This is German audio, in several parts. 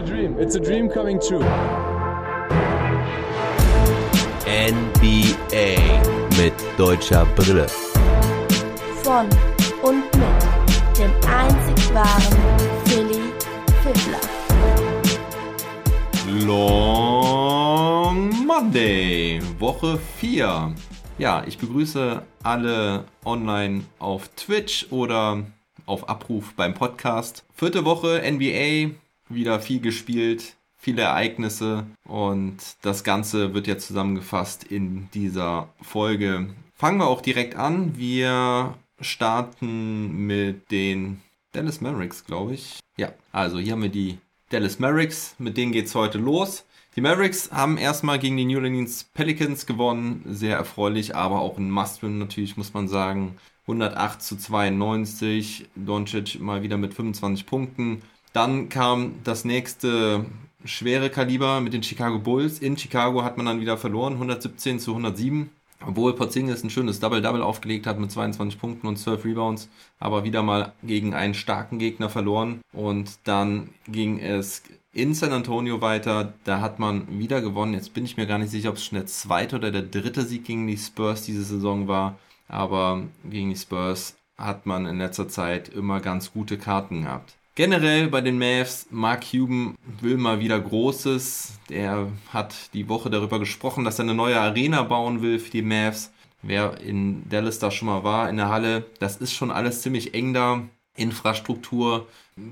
a dream. It's a dream coming true. NBA mit deutscher Brille. Von und mit dem einzig wahren Philly Fiddler. Long Monday, Woche 4. Ja, ich begrüße alle online auf Twitch oder auf Abruf beim Podcast. Vierte Woche NBA, wieder viel gespielt, viele Ereignisse und das Ganze wird jetzt zusammengefasst in dieser Folge. Fangen wir auch direkt an. Wir starten mit den Dallas Mavericks, glaube ich. Ja, also hier haben wir die Dallas Mavericks, mit denen geht es heute los. Die Mavericks haben erstmal gegen die New Orleans Pelicans gewonnen, sehr erfreulich, aber auch ein Must-Win natürlich, muss man sagen. 108 zu 92, Doncic mal wieder mit 25 Punkten. Dann kam das nächste schwere Kaliber mit den Chicago Bulls. In Chicago hat man dann wieder verloren, 117 zu 107. Obwohl Porzingis ein schönes Double-Double aufgelegt hat mit 22 Punkten und 12 Rebounds, aber wieder mal gegen einen starken Gegner verloren. Und dann ging es in San Antonio weiter. Da hat man wieder gewonnen. Jetzt bin ich mir gar nicht sicher, ob es schon der zweite oder der dritte Sieg gegen die Spurs diese Saison war. Aber gegen die Spurs hat man in letzter Zeit immer ganz gute Karten gehabt. Generell bei den Mavs, Mark Cuban will mal wieder Großes. Der hat die Woche darüber gesprochen, dass er eine neue Arena bauen will für die Mavs. Wer in Dallas da schon mal war, in der Halle, das ist schon alles ziemlich eng da. Infrastruktur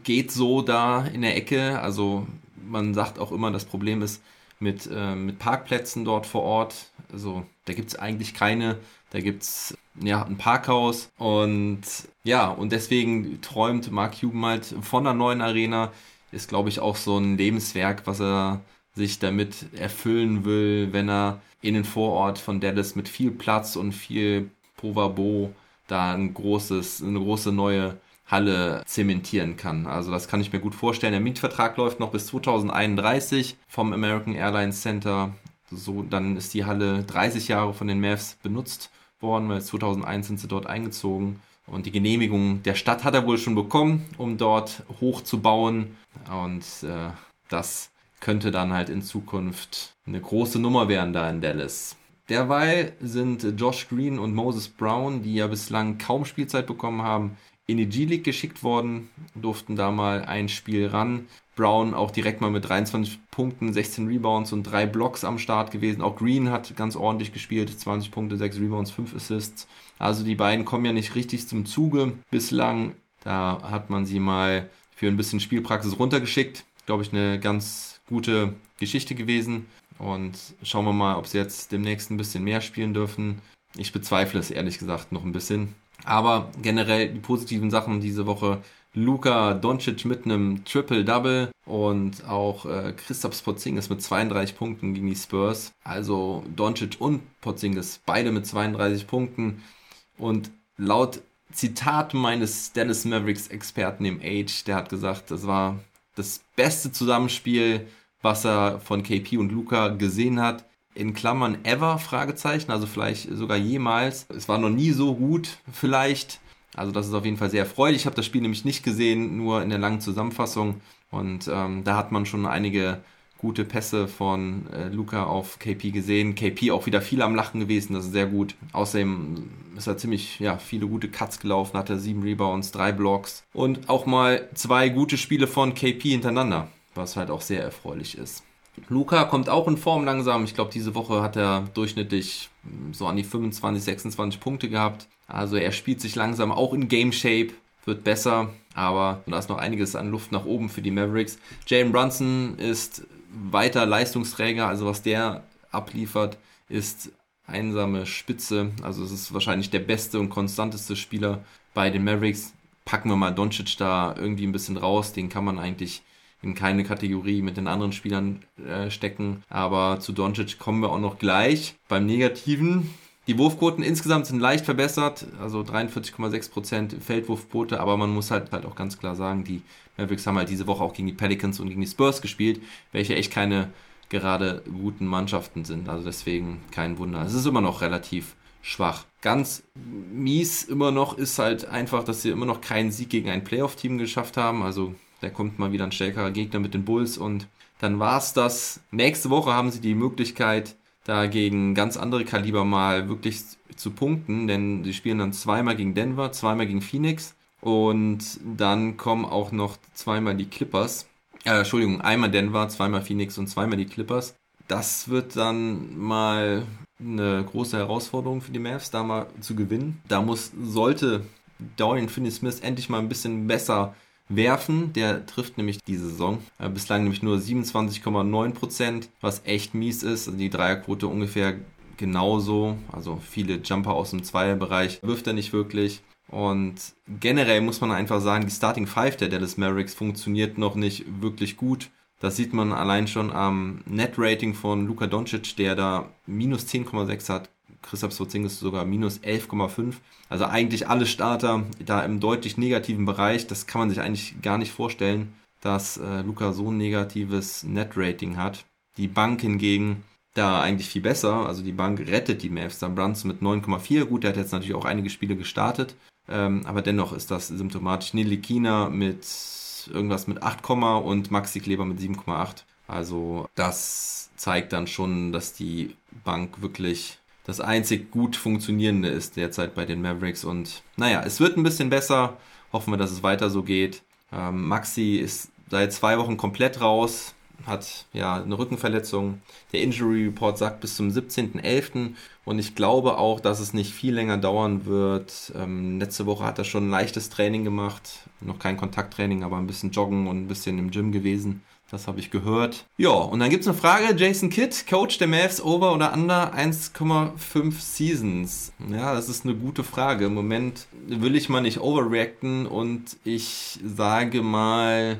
geht so da in der Ecke. Also man sagt auch immer, das Problem ist mit, äh, mit Parkplätzen dort vor Ort. Also da gibt es eigentlich keine. Da gibt es ja, ein Parkhaus und ja, und deswegen träumt Mark Cuban halt von einer neuen Arena. Ist, glaube ich, auch so ein Lebenswerk, was er sich damit erfüllen will, wenn er in den Vorort von Dallas mit viel Platz und viel Povabo da ein großes, eine große neue Halle zementieren kann. Also das kann ich mir gut vorstellen. Der Mietvertrag läuft noch bis 2031 vom American Airlines Center. So, dann ist die Halle 30 Jahre von den Mavs benutzt worden, weil 2001 sind sie dort eingezogen. Und die Genehmigung der Stadt hat er wohl schon bekommen, um dort hochzubauen. Und äh, das könnte dann halt in Zukunft eine große Nummer werden da in Dallas. Derweil sind Josh Green und Moses Brown, die ja bislang kaum Spielzeit bekommen haben, in die G-League geschickt worden, durften da mal ein Spiel ran. Brown auch direkt mal mit 23 Punkten, 16 Rebounds und 3 Blocks am Start gewesen. Auch Green hat ganz ordentlich gespielt, 20 Punkte, 6 Rebounds, 5 Assists. Also die beiden kommen ja nicht richtig zum Zuge bislang. Da hat man sie mal für ein bisschen Spielpraxis runtergeschickt. Glaube ich, eine ganz gute Geschichte gewesen. Und schauen wir mal, ob sie jetzt demnächst ein bisschen mehr spielen dürfen. Ich bezweifle es ehrlich gesagt noch ein bisschen. Aber generell die positiven Sachen diese Woche Luka Doncic mit einem Triple-Double und auch äh, Christoph Porzingis mit 32 Punkten gegen die Spurs. Also Doncic und Porzingis beide mit 32 Punkten. Und laut Zitat meines Dallas Mavericks Experten im Age, der hat gesagt, das war das beste Zusammenspiel, was er von KP und Luca gesehen hat. In Klammern ever, Fragezeichen, also vielleicht sogar jemals. Es war noch nie so gut, vielleicht. Also das ist auf jeden Fall sehr erfreulich. Ich habe das Spiel nämlich nicht gesehen, nur in der langen Zusammenfassung. Und ähm, da hat man schon einige gute Pässe von äh, Luca auf KP gesehen. KP auch wieder viel am Lachen gewesen, das ist sehr gut. Außerdem ist er ziemlich, ja, viele gute Cuts gelaufen, hatte sieben Rebounds, drei Blocks und auch mal zwei gute Spiele von KP hintereinander, was halt auch sehr erfreulich ist. Luca kommt auch in Form langsam. Ich glaube, diese Woche hat er durchschnittlich so an die 25, 26 Punkte gehabt. Also er spielt sich langsam auch in Game Shape, wird besser, aber da ist noch einiges an Luft nach oben für die Mavericks. Jalen Brunson ist weiter Leistungsträger, also was der abliefert, ist einsame Spitze. Also es ist wahrscheinlich der beste und konstanteste Spieler bei den Mavericks. Packen wir mal Doncic da irgendwie ein bisschen raus, den kann man eigentlich in keine Kategorie mit den anderen Spielern äh, stecken. Aber zu Doncic kommen wir auch noch gleich. Beim Negativen die Wurfquoten insgesamt sind leicht verbessert, also 43,6% Feldwurfquote, aber man muss halt, halt auch ganz klar sagen, die Mavericks haben halt diese Woche auch gegen die Pelicans und gegen die Spurs gespielt, welche echt keine gerade guten Mannschaften sind. Also deswegen kein Wunder. Es ist immer noch relativ schwach. Ganz mies immer noch ist halt einfach, dass sie immer noch keinen Sieg gegen ein Playoff-Team geschafft haben. Also Da kommt mal wieder ein stärkerer Gegner mit den Bulls und dann war's das. Nächste Woche haben sie die Möglichkeit, da gegen ganz andere Kaliber mal wirklich zu punkten, denn sie spielen dann zweimal gegen Denver, zweimal gegen Phoenix und dann kommen auch noch zweimal die Clippers. Äh, Entschuldigung, einmal Denver, zweimal Phoenix und zweimal die Clippers. Das wird dann mal eine große Herausforderung für die Mavs, da mal zu gewinnen. Da muss, sollte Dorian Finney-Smith endlich mal ein bisschen besser werfen. Der trifft nämlich diese Saison äh, bislang nämlich nur 27,9%, was echt mies ist. Also die Dreierquote ungefähr genauso. Also viele Jumper aus dem Zweierbereich wirft er nicht wirklich. Und generell muss man einfach sagen, die Starting Five der Dallas Mavericks funktioniert noch nicht wirklich gut. Das sieht man allein schon am Net-Rating von Luka Doncic, der da minus 10,6 hat. Christoph Sorzingis sogar minus 11,5. Also eigentlich alle Starter da im deutlich negativen Bereich. Das kann man sich eigentlich gar nicht vorstellen, dass äh, Luca so ein negatives Net-Rating hat. Die Bank hingegen da eigentlich viel besser. Also die Bank rettet die Mavs. Da Brunson mit 9,4. Gut, der hat jetzt natürlich auch einige Spiele gestartet. Ähm, aber dennoch ist das symptomatisch. Nilikina mit irgendwas mit 8, und Maxi Kleber mit 7,8. Also das zeigt dann schon, dass die Bank wirklich das einzig gut funktionierende ist derzeit bei den Mavericks. Und naja, es wird ein bisschen besser. Hoffen wir, dass es weiter so geht. Ähm, Maxi ist seit zwei Wochen komplett raus, hat ja eine Rückenverletzung. Der Injury Report sagt bis zum 17.11. Und ich glaube auch, dass es nicht viel länger dauern wird. Ähm, letzte Woche hat er schon ein leichtes Training gemacht. Noch kein Kontakttraining, aber ein bisschen Joggen und ein bisschen im Gym gewesen. Das habe ich gehört. Ja, und dann gibt es eine Frage. Jason Kidd, Coach der Mavs, over oder under 1,5 Seasons? Ja, das ist eine gute Frage. Im Moment will ich mal nicht overreacten und ich sage mal,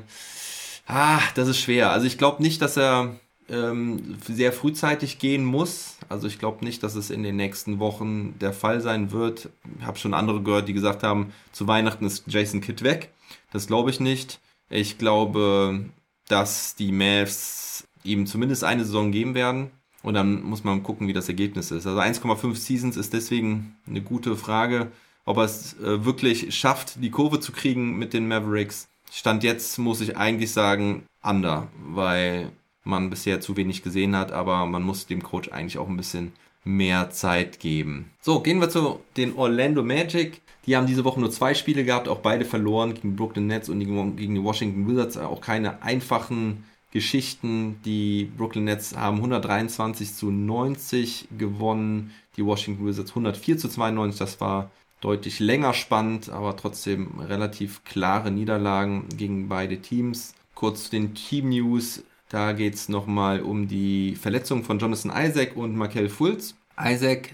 ah, das ist schwer. Also ich glaube nicht, dass er ähm, sehr frühzeitig gehen muss. Also ich glaube nicht, dass es in den nächsten Wochen der Fall sein wird. Ich habe schon andere gehört, die gesagt haben, zu Weihnachten ist Jason Kidd weg. Das glaube ich nicht. Ich glaube, dass die Mavs ihm zumindest eine Saison geben werden. Und dann muss man gucken, wie das Ergebnis ist. Also 1,5 Seasons ist deswegen eine gute Frage, ob er es äh, wirklich schafft, die Kurve zu kriegen mit den Mavericks. Stand jetzt muss ich eigentlich sagen, under, weil man bisher zu wenig gesehen hat, aber man muss dem Coach eigentlich auch ein bisschen mehr Zeit geben. So, gehen wir zu den Orlando Magic. Die haben diese Woche nur zwei Spiele gehabt, auch beide verloren gegen Brooklyn Nets und gegen die Washington Wizards. Auch keine einfachen Geschichten. Die Brooklyn Nets haben 123 zu 90 gewonnen, die Washington Wizards 104 zu 92. Das war deutlich länger spannend, aber trotzdem relativ klare Niederlagen gegen beide Teams. Kurz zu den Team News. Da geht es nochmal um die Verletzung von Jonathan Isaac und Markel Fultz. Isaacs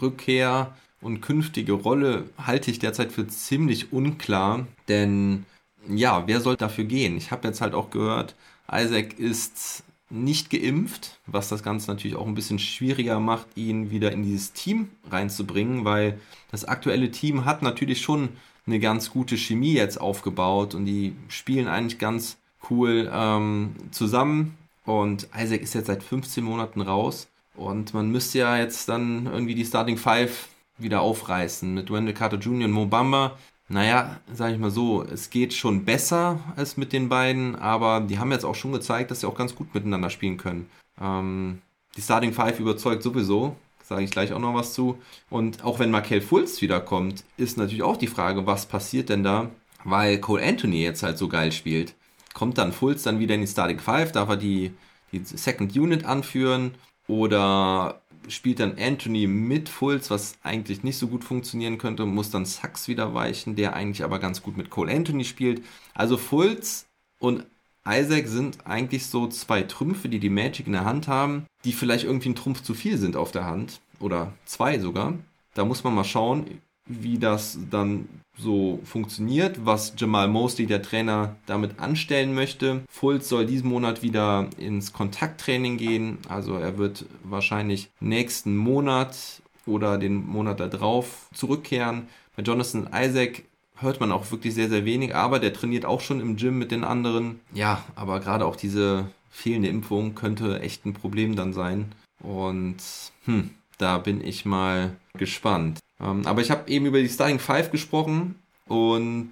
Rückkehr und künftige Rolle halte ich derzeit für ziemlich unklar, denn ja, wer soll dafür gehen? Ich habe jetzt halt auch gehört, Isaac ist nicht geimpft, was das Ganze natürlich auch ein bisschen schwieriger macht, ihn wieder in dieses Team reinzubringen, weil das aktuelle Team hat natürlich schon eine ganz gute Chemie jetzt aufgebaut und die spielen eigentlich ganz cool ähm, zusammen. Und Isaac ist jetzt seit 15 Monaten raus und man müsste ja jetzt dann irgendwie die Starting Five wieder aufreißen mit Wendell Carter Jr. und Mobamba. Naja, sage ich mal so, es geht schon besser als mit den beiden, aber die haben jetzt auch schon gezeigt, dass sie auch ganz gut miteinander spielen können. Ähm, die Starting Five überzeugt sowieso, sage ich gleich auch noch was zu. Und auch wenn Markel Fultz wiederkommt, ist natürlich auch die Frage, was passiert denn da, weil Cole Anthony jetzt halt so geil spielt. Kommt dann Fultz dann wieder in die Starting Five, darf er die, die Second Unit anführen oder spielt dann Anthony mit Fultz, was eigentlich nicht so gut funktionieren könnte, muss dann Sachs wieder weichen, der eigentlich aber ganz gut mit Cole Anthony spielt. Also Fultz und Isaac sind eigentlich so zwei Trümpfe, die die Magic in der Hand haben, die vielleicht irgendwie ein Trumpf zu viel sind auf der Hand oder zwei sogar. Da muss man mal schauen, wie das dann so funktioniert, was Jamal Mosley, der Trainer, damit anstellen möchte. Fultz soll diesen Monat wieder ins Kontakttraining gehen. Also er wird wahrscheinlich nächsten Monat oder den Monat darauf zurückkehren. Bei Jonathan Isaac hört man auch wirklich sehr, sehr wenig, aber der trainiert auch schon im Gym mit den anderen. Ja, aber gerade auch diese fehlende Impfung könnte echt ein Problem dann sein. Und hm, da bin ich mal gespannt. Ähm, aber ich habe eben über die Starting Five gesprochen und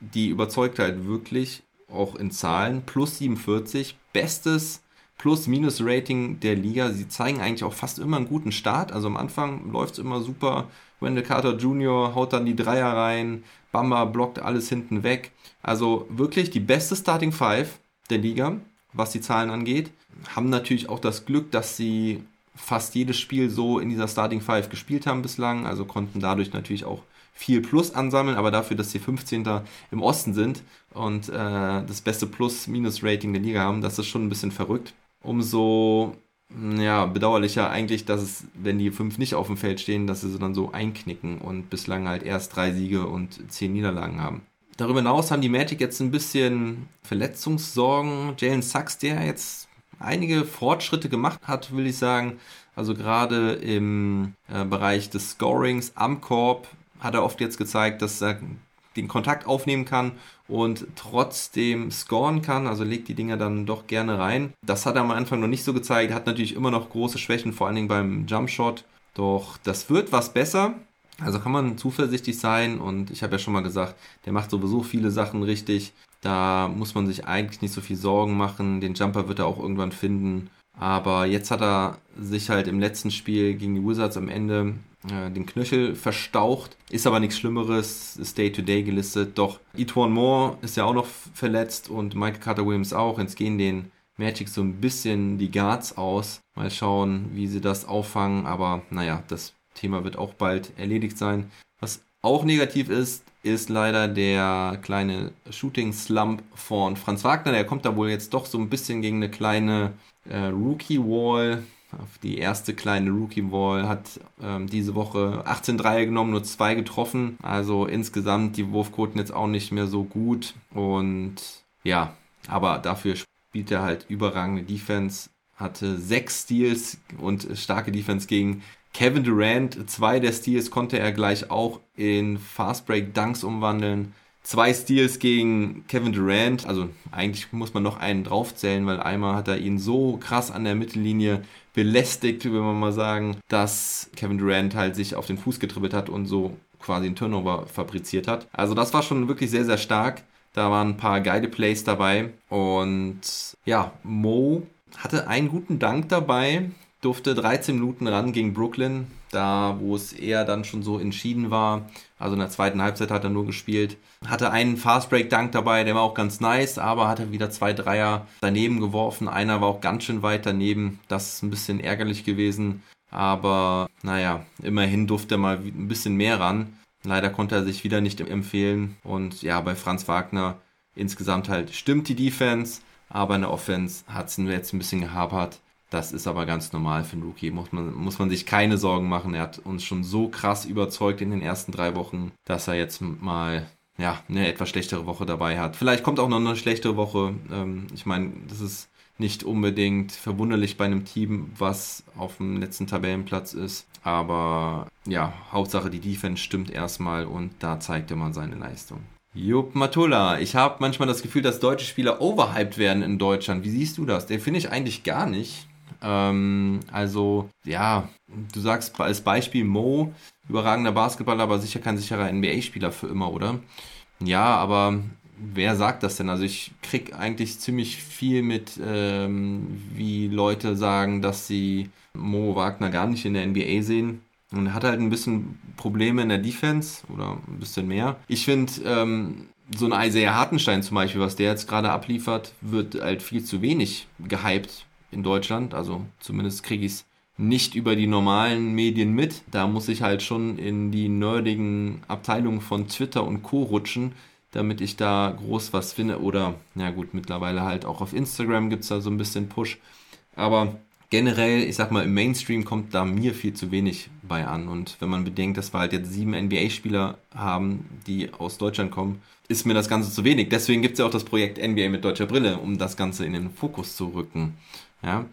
die überzeugt halt wirklich. auch in Zahlen. Plus 47, bestes Plus-Minus-Rating der Liga. Sie zeigen eigentlich auch fast immer einen guten Start. Also am Anfang läuft es immer super. Wendell Carter Jr. haut dann die Dreier rein. Bamba blockt alles hinten weg. Also wirklich die beste Starting Five der Liga, was die Zahlen angeht. Haben natürlich auch das Glück, dass sie fast jedes Spiel so in dieser Starting Five gespielt haben bislang. Also konnten dadurch natürlich auch viel Plus ansammeln, aber dafür, dass sie 15. im Osten sind und äh, das beste Plus-Minus-Rating der Liga haben, das ist schon ein bisschen verrückt. Umso ja, bedauerlicher eigentlich, dass es, wenn die fünf nicht auf dem Feld stehen, dass sie dann so einknicken und bislang halt erst drei Siege und zehn Niederlagen haben. Darüber hinaus haben die Magic jetzt ein bisschen Verletzungssorgen. Jalen Sachs, der jetzt einige Fortschritte gemacht hat, will ich sagen. Also gerade im äh, Bereich des Scorings am Korb hat er oft jetzt gezeigt, dass er den Kontakt aufnehmen kann und trotzdem scoren kann, also legt die Dinger dann doch gerne rein. Das hat er am Anfang noch nicht so gezeigt, hat natürlich immer noch große Schwächen, vor allen Dingen beim Jumpshot. Doch das wird was besser. Also kann man zuversichtlich sein und ich habe ja schon mal gesagt, der macht sowieso viele Sachen richtig. Da muss man sich eigentlich nicht so viel Sorgen machen. Den Jumper wird er auch irgendwann finden. Aber jetzt hat er sich halt im letzten Spiel gegen die Wizards am Ende äh, den Knöchel verstaucht. Ist aber nichts Schlimmeres, ist Day-to-Day -Day gelistet. Doch Etwan Moore ist ja auch noch verletzt und Michael Carter-Williams auch. Jetzt gehen den Magic so ein bisschen die Guards aus. Mal schauen, wie sie das auffangen. Aber naja, das Thema wird auch bald erledigt sein. Was auch negativ ist, ist leider der kleine Shooting-Slump von Franz Wagner. Der kommt da wohl jetzt doch so ein bisschen gegen eine kleine äh, Rookie-Wall. Die erste kleine Rookie-Wall hat ähm, diese Woche 18 Dreier genommen, nur zwei getroffen. Also insgesamt die Wurfquoten jetzt auch nicht mehr so gut. Und ja, aber dafür spielt er halt überragende Defense. Hatte sechs Steals und starke Defense gegen Kevin Durant, zwei der Steals konnte er gleich auch in Fast Break Dunks umwandeln. Zwei Steals gegen Kevin Durant, also eigentlich muss man noch einen draufzählen, weil einmal hat er ihn so krass an der Mittellinie belästigt, will man mal sagen, dass Kevin Durant halt sich auf den Fuß getribbelt hat und so quasi einen Turnover fabriziert hat. Also das war schon wirklich sehr, sehr stark. Da waren ein paar geile Plays dabei und ja, Mo hatte einen guten Dank dabei, durfte 13 Minuten ran gegen Brooklyn, da wo es eher dann schon so entschieden war. Also in der zweiten Halbzeit hat er nur gespielt. Hatte einen Fast Break Dank dabei, der war auch ganz nice, aber hatte wieder zwei Dreier daneben geworfen. Einer war auch ganz schön weit daneben. Das ist ein bisschen ärgerlich gewesen. Aber naja, immerhin durfte er mal ein bisschen mehr ran. Leider konnte er sich wieder nicht empfehlen. Und ja, bei Franz Wagner insgesamt halt stimmt die Defense, aber in der Offense hat es jetzt ein bisschen gehapert. Das ist aber ganz normal für einen Rookie. Muss man, muss man sich keine Sorgen machen. Er hat uns schon so krass überzeugt in den ersten drei Wochen, dass er jetzt mal ja, eine etwas schlechtere Woche dabei hat. Vielleicht kommt auch noch eine schlechtere Woche. Ähm, ich meine, das ist nicht unbedingt verwunderlich bei einem Team, was auf dem letzten Tabellenplatz ist. Aber ja, Hauptsache die Defense stimmt erstmal und da zeigt er mal seine Leistung. Jupp Matula, ich habe manchmal das Gefühl, dass deutsche Spieler overhyped werden in Deutschland. Wie siehst du das? Den finde ich eigentlich gar nicht. Ähm, also, ja, du sagst als Beispiel Mo, überragender Basketballer, aber sicher kein sicherer NBA-Spieler für immer, oder? Ja, aber wer sagt das denn? Also ich krieg eigentlich ziemlich viel mit, ähm, wie Leute sagen, dass sie Mo Wagner gar nicht in der NBA sehen. Und hat halt ein bisschen Probleme in der Defense oder ein bisschen mehr. Ich finde, ähm, so ein Isaiah Hartenstein zum Beispiel, was der jetzt gerade abliefert, wird halt viel zu wenig gehypt in Deutschland. Also zumindest kriege ich es nicht über die normalen Medien mit. Da muss ich halt schon in die nerdigen Abteilungen von Twitter und Co. rutschen, damit ich da groß was finde. Oder, na gut, mittlerweile halt auch auf Instagram gibt es da so ein bisschen Push. Aber generell, ich sag mal, im Mainstream kommt da mir viel zu wenig bei an. Und wenn man bedenkt, dass wir halt jetzt sieben NBA-Spieler haben, die aus Deutschland kommen, ist mir das Ganze zu wenig. Deswegen gibt es ja auch das Projekt NBA mit deutscher Brille, um das Ganze in den Fokus zu rücken. Ja,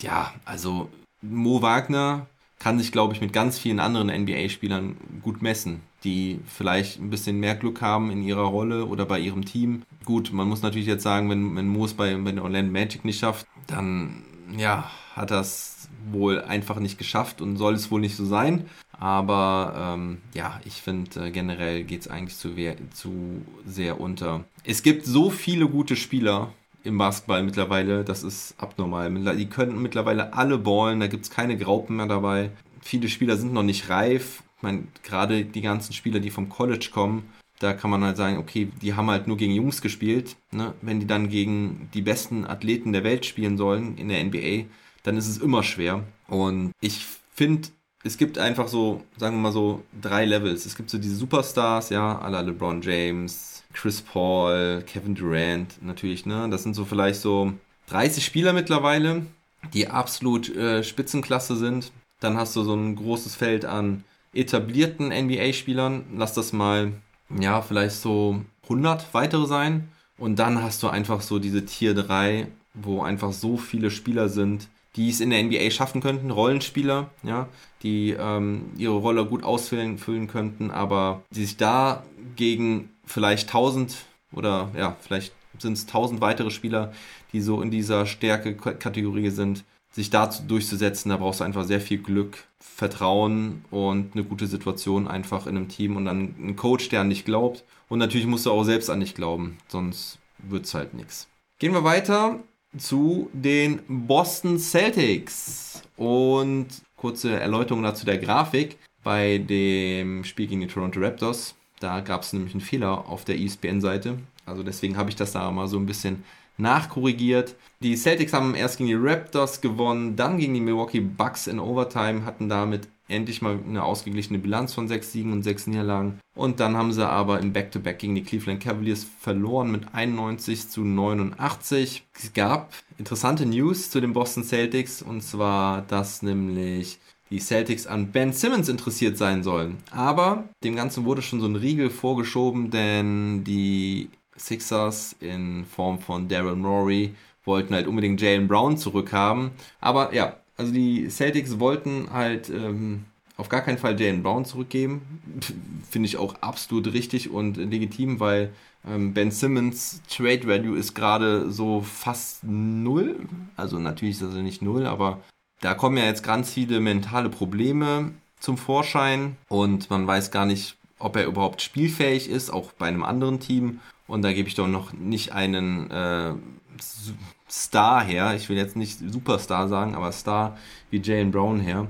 ja also Mo Wagner kann sich, glaube ich, mit ganz vielen anderen NBA-Spielern gut messen, die vielleicht ein bisschen mehr Glück haben in ihrer Rolle oder bei ihrem Team. Gut, man muss natürlich jetzt sagen, wenn, wenn Mo es bei, bei Orlando Magic nicht schafft, dann ja, hat das wohl einfach nicht geschafft und soll es wohl nicht so sein. Aber ähm, ja, ich finde äh, generell geht es eigentlich zu, zu sehr unter. Es gibt so viele gute Spieler im Basketball mittlerweile, das ist abnormal. Die können mittlerweile alle ballen, da gibt es keine Graupen mehr dabei. Viele Spieler sind noch nicht reif. Ich meine, gerade die ganzen Spieler, die vom College kommen, da kann man halt sagen, okay, die haben halt nur gegen Jungs gespielt. Ne? Wenn die dann gegen die besten Athleten der Welt spielen sollen in der NBA, dann ist es immer schwer. Und ich finde, es gibt einfach so, sagen wir mal so, drei Levels. Es gibt so diese Superstars, ja, alle LeBron James, Chris Paul, Kevin Durant natürlich, ne? Das sind so vielleicht so 30 Spieler mittlerweile, die absolut äh, Spitzenklasse sind. Dann hast du so ein großes Feld an etablierten NBA-Spielern. Lass das mal, ja, vielleicht so 100 weitere sein. Und dann hast du einfach so diese Tier 3, wo einfach so viele Spieler sind, die es in der NBA schaffen könnten, Rollenspieler, ja, die ähm, ihre Rolle gut ausfüllen füllen könnten, aber die sich da gegen vielleicht 1000 oder ja, vielleicht sind es 1000 weitere Spieler, die so in dieser Stärke-Kategorie sind, sich dazu durchzusetzen, da brauchst du einfach sehr viel Glück, Vertrauen und eine gute Situation einfach in einem Team und dann einen Coach, der an dich glaubt. Und natürlich musst du auch selbst an dich glauben, sonst wird es halt nichts. Gehen wir weiter zu den Boston Celtics. Und kurze Erläuterung dazu der Grafik. Bei dem Spiel gegen die Toronto Raptors, da gab es nämlich einen Fehler auf der ESPN-Seite. Also deswegen habe ich das da mal so ein bisschen nachkorrigiert. Die Celtics haben erst gegen die Raptors gewonnen, dann gegen die Milwaukee Bucks in Overtime, hatten damit endlich mal eine ausgeglichene Bilanz von 6 Siegen und 6 Niederlagen. Und dann haben sie aber im Back-to-Back -Back gegen die Cleveland Cavaliers verloren mit 91 zu 89. Es gab interessante News zu den Boston Celtics und zwar, dass nämlich die Celtics an Ben Simmons interessiert sein sollen. Aber dem Ganzen wurde schon so ein Riegel vorgeschoben, denn die Sixers in Form von Daryl Morey wollten halt unbedingt Jalen Brown zurückhaben. Aber ja, also die Celtics wollten halt ähm, auf gar keinen Fall Jalen Brown zurückgeben. Finde ich auch absolut richtig und legitim, weil ähm, Ben Simmons Trade Value ist gerade so fast null. Also natürlich ist er nicht null, aber da kommen ja jetzt ganz viele mentale Probleme zum Vorschein und man weiß gar nicht, ob er überhaupt spielfähig ist, auch bei einem anderen Team. Und da gebe ich doch noch nicht einen äh, Star her. Ich will jetzt nicht Superstar sagen, aber Star wie Jalen Brown her.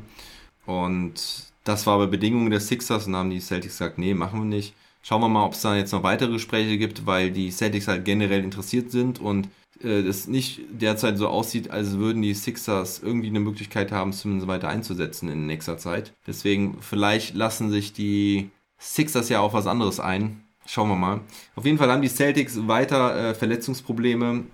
Und das war aber Bedingung der Sixers und haben die Celtics gesagt, nee, machen wir nicht. Schauen wir mal, ob es da jetzt noch weitere Gespräche gibt, weil die Celtics halt generell interessiert sind und äh, das nicht derzeit so aussieht, als würden die Sixers irgendwie eine Möglichkeit haben, zumindest weiter einzusetzen in nächster Zeit. Deswegen vielleicht lassen sich die Sixers ja auf was anderes ein Schauen wir mal. Auf jeden Fall haben die Celtics weiter äh, Verletzungsprobleme.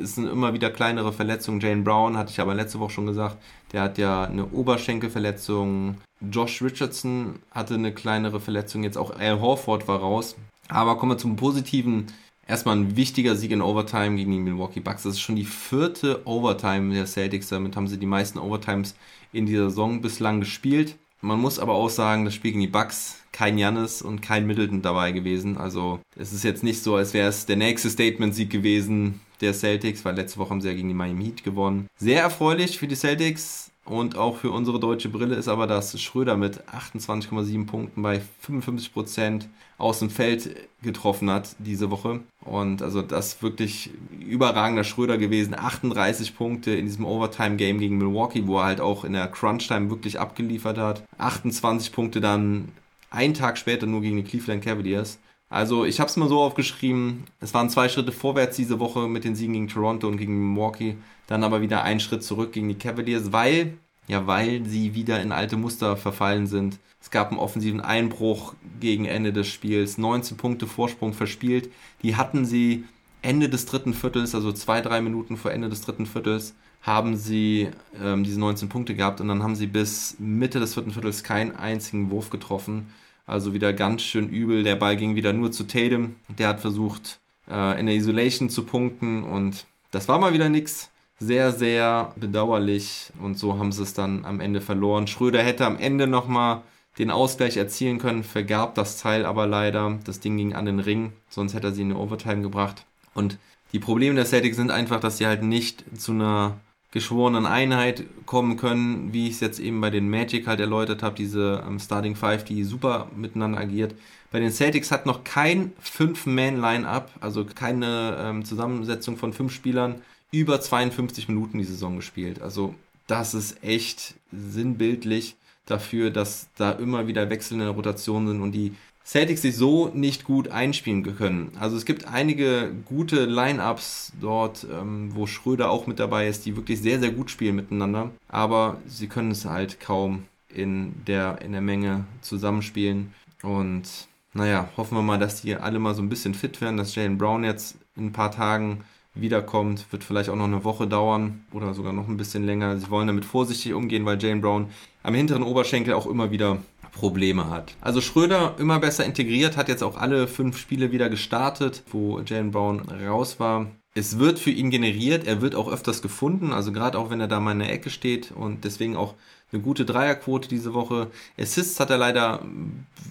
Es sind immer wieder kleinere Verletzungen. Jane Brown hatte ich aber letzte Woche schon gesagt. Der hat ja eine Oberschenkelverletzung. Josh Richardson hatte eine kleinere Verletzung. Jetzt auch Al Horford war raus. Aber kommen wir zum Positiven. Erstmal ein wichtiger Sieg in Overtime gegen die Milwaukee Bucks. Das ist schon die vierte Overtime der Celtics. Damit haben sie die meisten Overtimes in dieser Saison bislang gespielt. Man muss aber auch sagen, das Spiel gegen die Bucks, kein Jannis und kein Middleton dabei gewesen. Also es ist jetzt nicht so, als wäre es der nächste Statement-Sieg gewesen der Celtics, weil letzte Woche haben sie ja gegen die Miami Heat gewonnen. Sehr erfreulich für die Celtics. Und auch für unsere deutsche Brille ist aber, dass Schröder mit 28,7 Punkten bei 55 Prozent aus dem Feld getroffen hat diese Woche. Und also das wirklich überragender Schröder gewesen. 38 Punkte in diesem Overtime-Game gegen Milwaukee, wo er halt auch in der Crunch-Time wirklich abgeliefert hat. 28 Punkte dann einen Tag später nur gegen die Cleveland Cavaliers. Also ich habe es mal so aufgeschrieben, es waren zwei Schritte vorwärts diese Woche mit den Siegen gegen Toronto und gegen Milwaukee, dann aber wieder ein Schritt zurück gegen die Cavaliers, weil, ja, weil sie wieder in alte Muster verfallen sind. Es gab einen offensiven Einbruch gegen Ende des Spiels, 19 Punkte Vorsprung verspielt. Die hatten sie Ende des dritten Viertels, also zwei, drei Minuten vor Ende des dritten Viertels, haben sie ähm, diese 19 Punkte gehabt und dann haben sie bis Mitte des vierten Viertels keinen einzigen Wurf getroffen. Also wieder ganz schön übel. Der Ball ging wieder nur zu Tatum. Der hat versucht, äh, in der Isolation zu punkten und das war mal wieder nix. Sehr, sehr bedauerlich und so haben sie es dann am Ende verloren. Schröder hätte am Ende nochmal den Ausgleich erzielen können, vergab das Teil aber leider. Das Ding ging an den Ring, sonst hätte er sie in eine Overtime gebracht. Und die Probleme der Celtics sind einfach, dass sie halt nicht zu einer geschworenen Einheit kommen können, wie ich es jetzt eben bei den Magic halt erläutert habe, diese ähm, Starting Five, die super miteinander agiert. Bei den Celtics hat noch kein Fünf-Man-Line-Up, also keine ähm, Zusammensetzung von fünf Spielern, über 52 Minuten die Saison gespielt. Also das ist echt sinnbildlich dafür, dass da immer wieder wechselnde Rotationen sind und die Celtics sich so nicht gut einspielen können. Also es gibt einige gute Lineups dort, ähm, wo Schröder auch mit dabei ist, die wirklich sehr, sehr gut spielen miteinander. Aber sie können es halt kaum in der, in der Menge zusammenspielen. Und naja, hoffen wir mal, dass die alle mal so ein bisschen fit werden, dass Jalen Brown jetzt in ein paar Tagen wiederkommt. Wird vielleicht auch noch eine Woche dauern oder sogar noch ein bisschen länger. Sie wollen damit vorsichtig umgehen, weil Jalen Brown am hinteren Oberschenkel auch immer wieder Probleme hat. Also Schröder immer besser integriert, hat jetzt auch alle fünf Spiele wieder gestartet, wo Jalen Brown raus war. Es wird für ihn generiert, er wird auch öfters gefunden, also gerade auch wenn er da mal in der Ecke steht und deswegen auch eine gute Dreierquote diese Woche. Assists hat er leider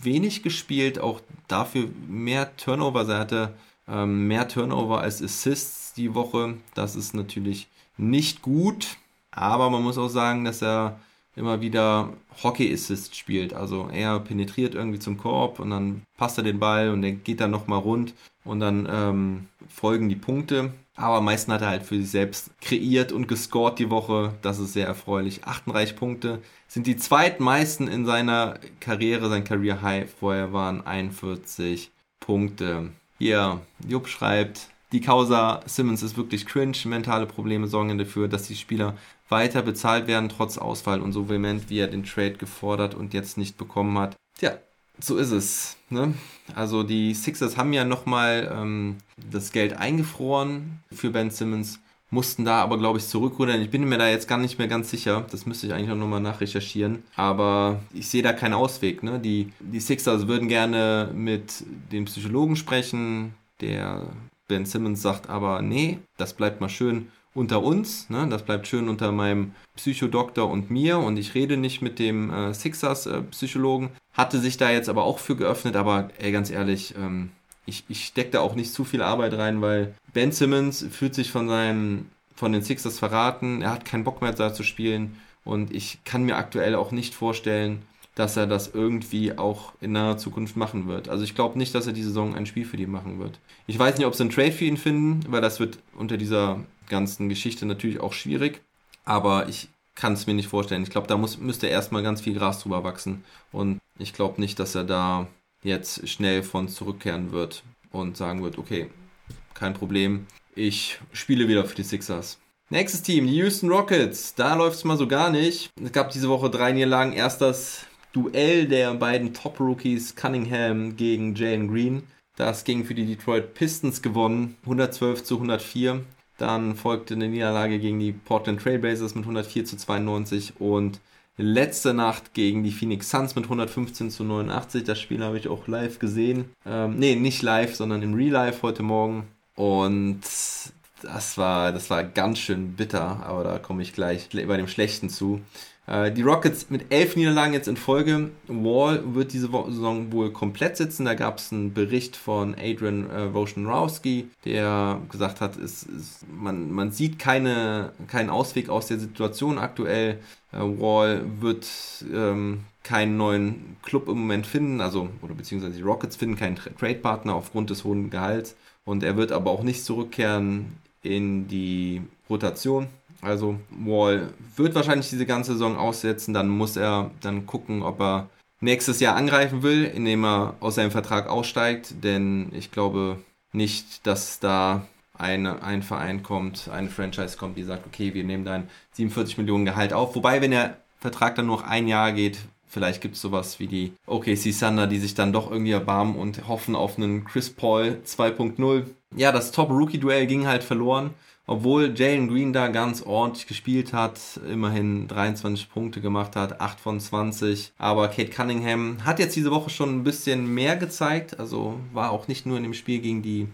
wenig gespielt, auch dafür mehr Turnover. Also er hatte ähm, mehr Turnover als Assists die Woche. Das ist natürlich nicht gut, aber man muss auch sagen, dass er immer wieder Hockey Assist spielt. Also er penetriert irgendwie zum Korb und dann passt er den Ball und der geht dann nochmal rund und dann ähm, folgen die Punkte. Aber am meisten hat er halt für sich selbst kreiert und gescored die Woche. Das ist sehr erfreulich. 38 Punkte sind die zweitmeisten in seiner Karriere. Sein Career High vorher waren 41 Punkte. Hier, Jupp schreibt, die Causa Simmons ist wirklich cringe. Mentale Probleme sorgen dafür, dass die Spieler weiter bezahlt werden, trotz Ausfall und so vehement, wie er den Trade gefordert und jetzt nicht bekommen hat. Tja, so ist es. Ne? Also die Sixers haben ja nochmal ähm, das Geld eingefroren für Ben Simmons, mussten da aber, glaube ich, zurückrudern. Ich bin mir da jetzt gar nicht mehr ganz sicher. Das müsste ich eigentlich auch nochmal nachrecherchieren. Aber ich sehe da keinen Ausweg. Ne? Die, die Sixers würden gerne mit dem Psychologen sprechen. Der Ben Simmons sagt aber, nee, das bleibt mal schön unter uns. Ne? Das bleibt schön unter meinem Psychodoktor und mir und ich rede nicht mit dem äh, Sixers-Psychologen. Äh, Hatte sich da jetzt aber auch für geöffnet, aber ey, ganz ehrlich, ähm, ich, ich stecke da auch nicht zu viel Arbeit rein, weil Ben Simmons fühlt sich von seinen, von den Sixers verraten. Er hat keinen Bock mehr da zu spielen und ich kann mir aktuell auch nicht vorstellen, dass er das irgendwie auch in naher Zukunft machen wird. Also ich glaube nicht, dass er diese Saison ein Spiel für die machen wird. Ich weiß nicht, ob sie einen Trade für ihn finden, weil das wird unter dieser ganzen Geschichte natürlich auch schwierig. Aber ich kann es mir nicht vorstellen. Ich glaube, da muss, müsste erstmal ganz viel Gras drüber wachsen. Und ich glaube nicht, dass er da jetzt schnell von zurückkehren wird und sagen wird, okay, kein Problem, ich spiele wieder für die Sixers. Nächstes Team, die Houston Rockets. Da läuft es mal so gar nicht. Es gab diese Woche drei Niederlagen. Erst das Duell der beiden Top-Rookies Cunningham gegen Jalen Green. Das ging für die Detroit Pistons gewonnen, 112 zu 104. Dann folgte eine Niederlage gegen die Portland Trailblazers mit 104 zu 92 und letzte Nacht gegen die Phoenix Suns mit 115 zu 89. Das Spiel habe ich auch live gesehen. Ähm, nee, nicht live, sondern im Real Life heute Morgen. Und das war, das war ganz schön bitter, aber da komme ich gleich bei dem Schlechten zu. Äh, die Rockets mit elf Niederlagen jetzt in Folge. Wall wird diese Saison wohl komplett sitzen. Da gab es einen Bericht von Adrian äh, Wojnarowski, der gesagt hat, es, es, man, man sieht keine, keinen Ausweg aus der Situation aktuell. Äh, Wall wird ähm, keinen neuen Club im Moment finden, also oder beziehungsweise die Rockets finden keinen Trade-Partner aufgrund des hohen Gehalts. Und er wird aber auch nicht zurückkehren in die Rotation. Also Wall wird wahrscheinlich diese ganze Saison aussetzen. Dann muss er dann gucken, ob er nächstes Jahr angreifen will, indem er aus seinem Vertrag aussteigt. Denn ich glaube nicht, dass da eine, ein Verein kommt, eine Franchise kommt, die sagt, okay, wir nehmen dein 47 Millionen Gehalt auf. Wobei, wenn der Vertrag dann nur noch ein Jahr geht, vielleicht gibt es sowas wie die OKC Thunder, die sich dann doch irgendwie erbarmen und hoffen auf einen Chris Paul 2.0. Ja, das Top-Rookie-Duell ging halt verloren obwohl Jalen Green da ganz ordentlich gespielt hat, immerhin 23 Punkte gemacht hat, 8 von 20. Aber Kate Cunningham hat jetzt diese Woche schon ein bisschen mehr gezeigt, also war auch nicht nur in dem Spiel gegen die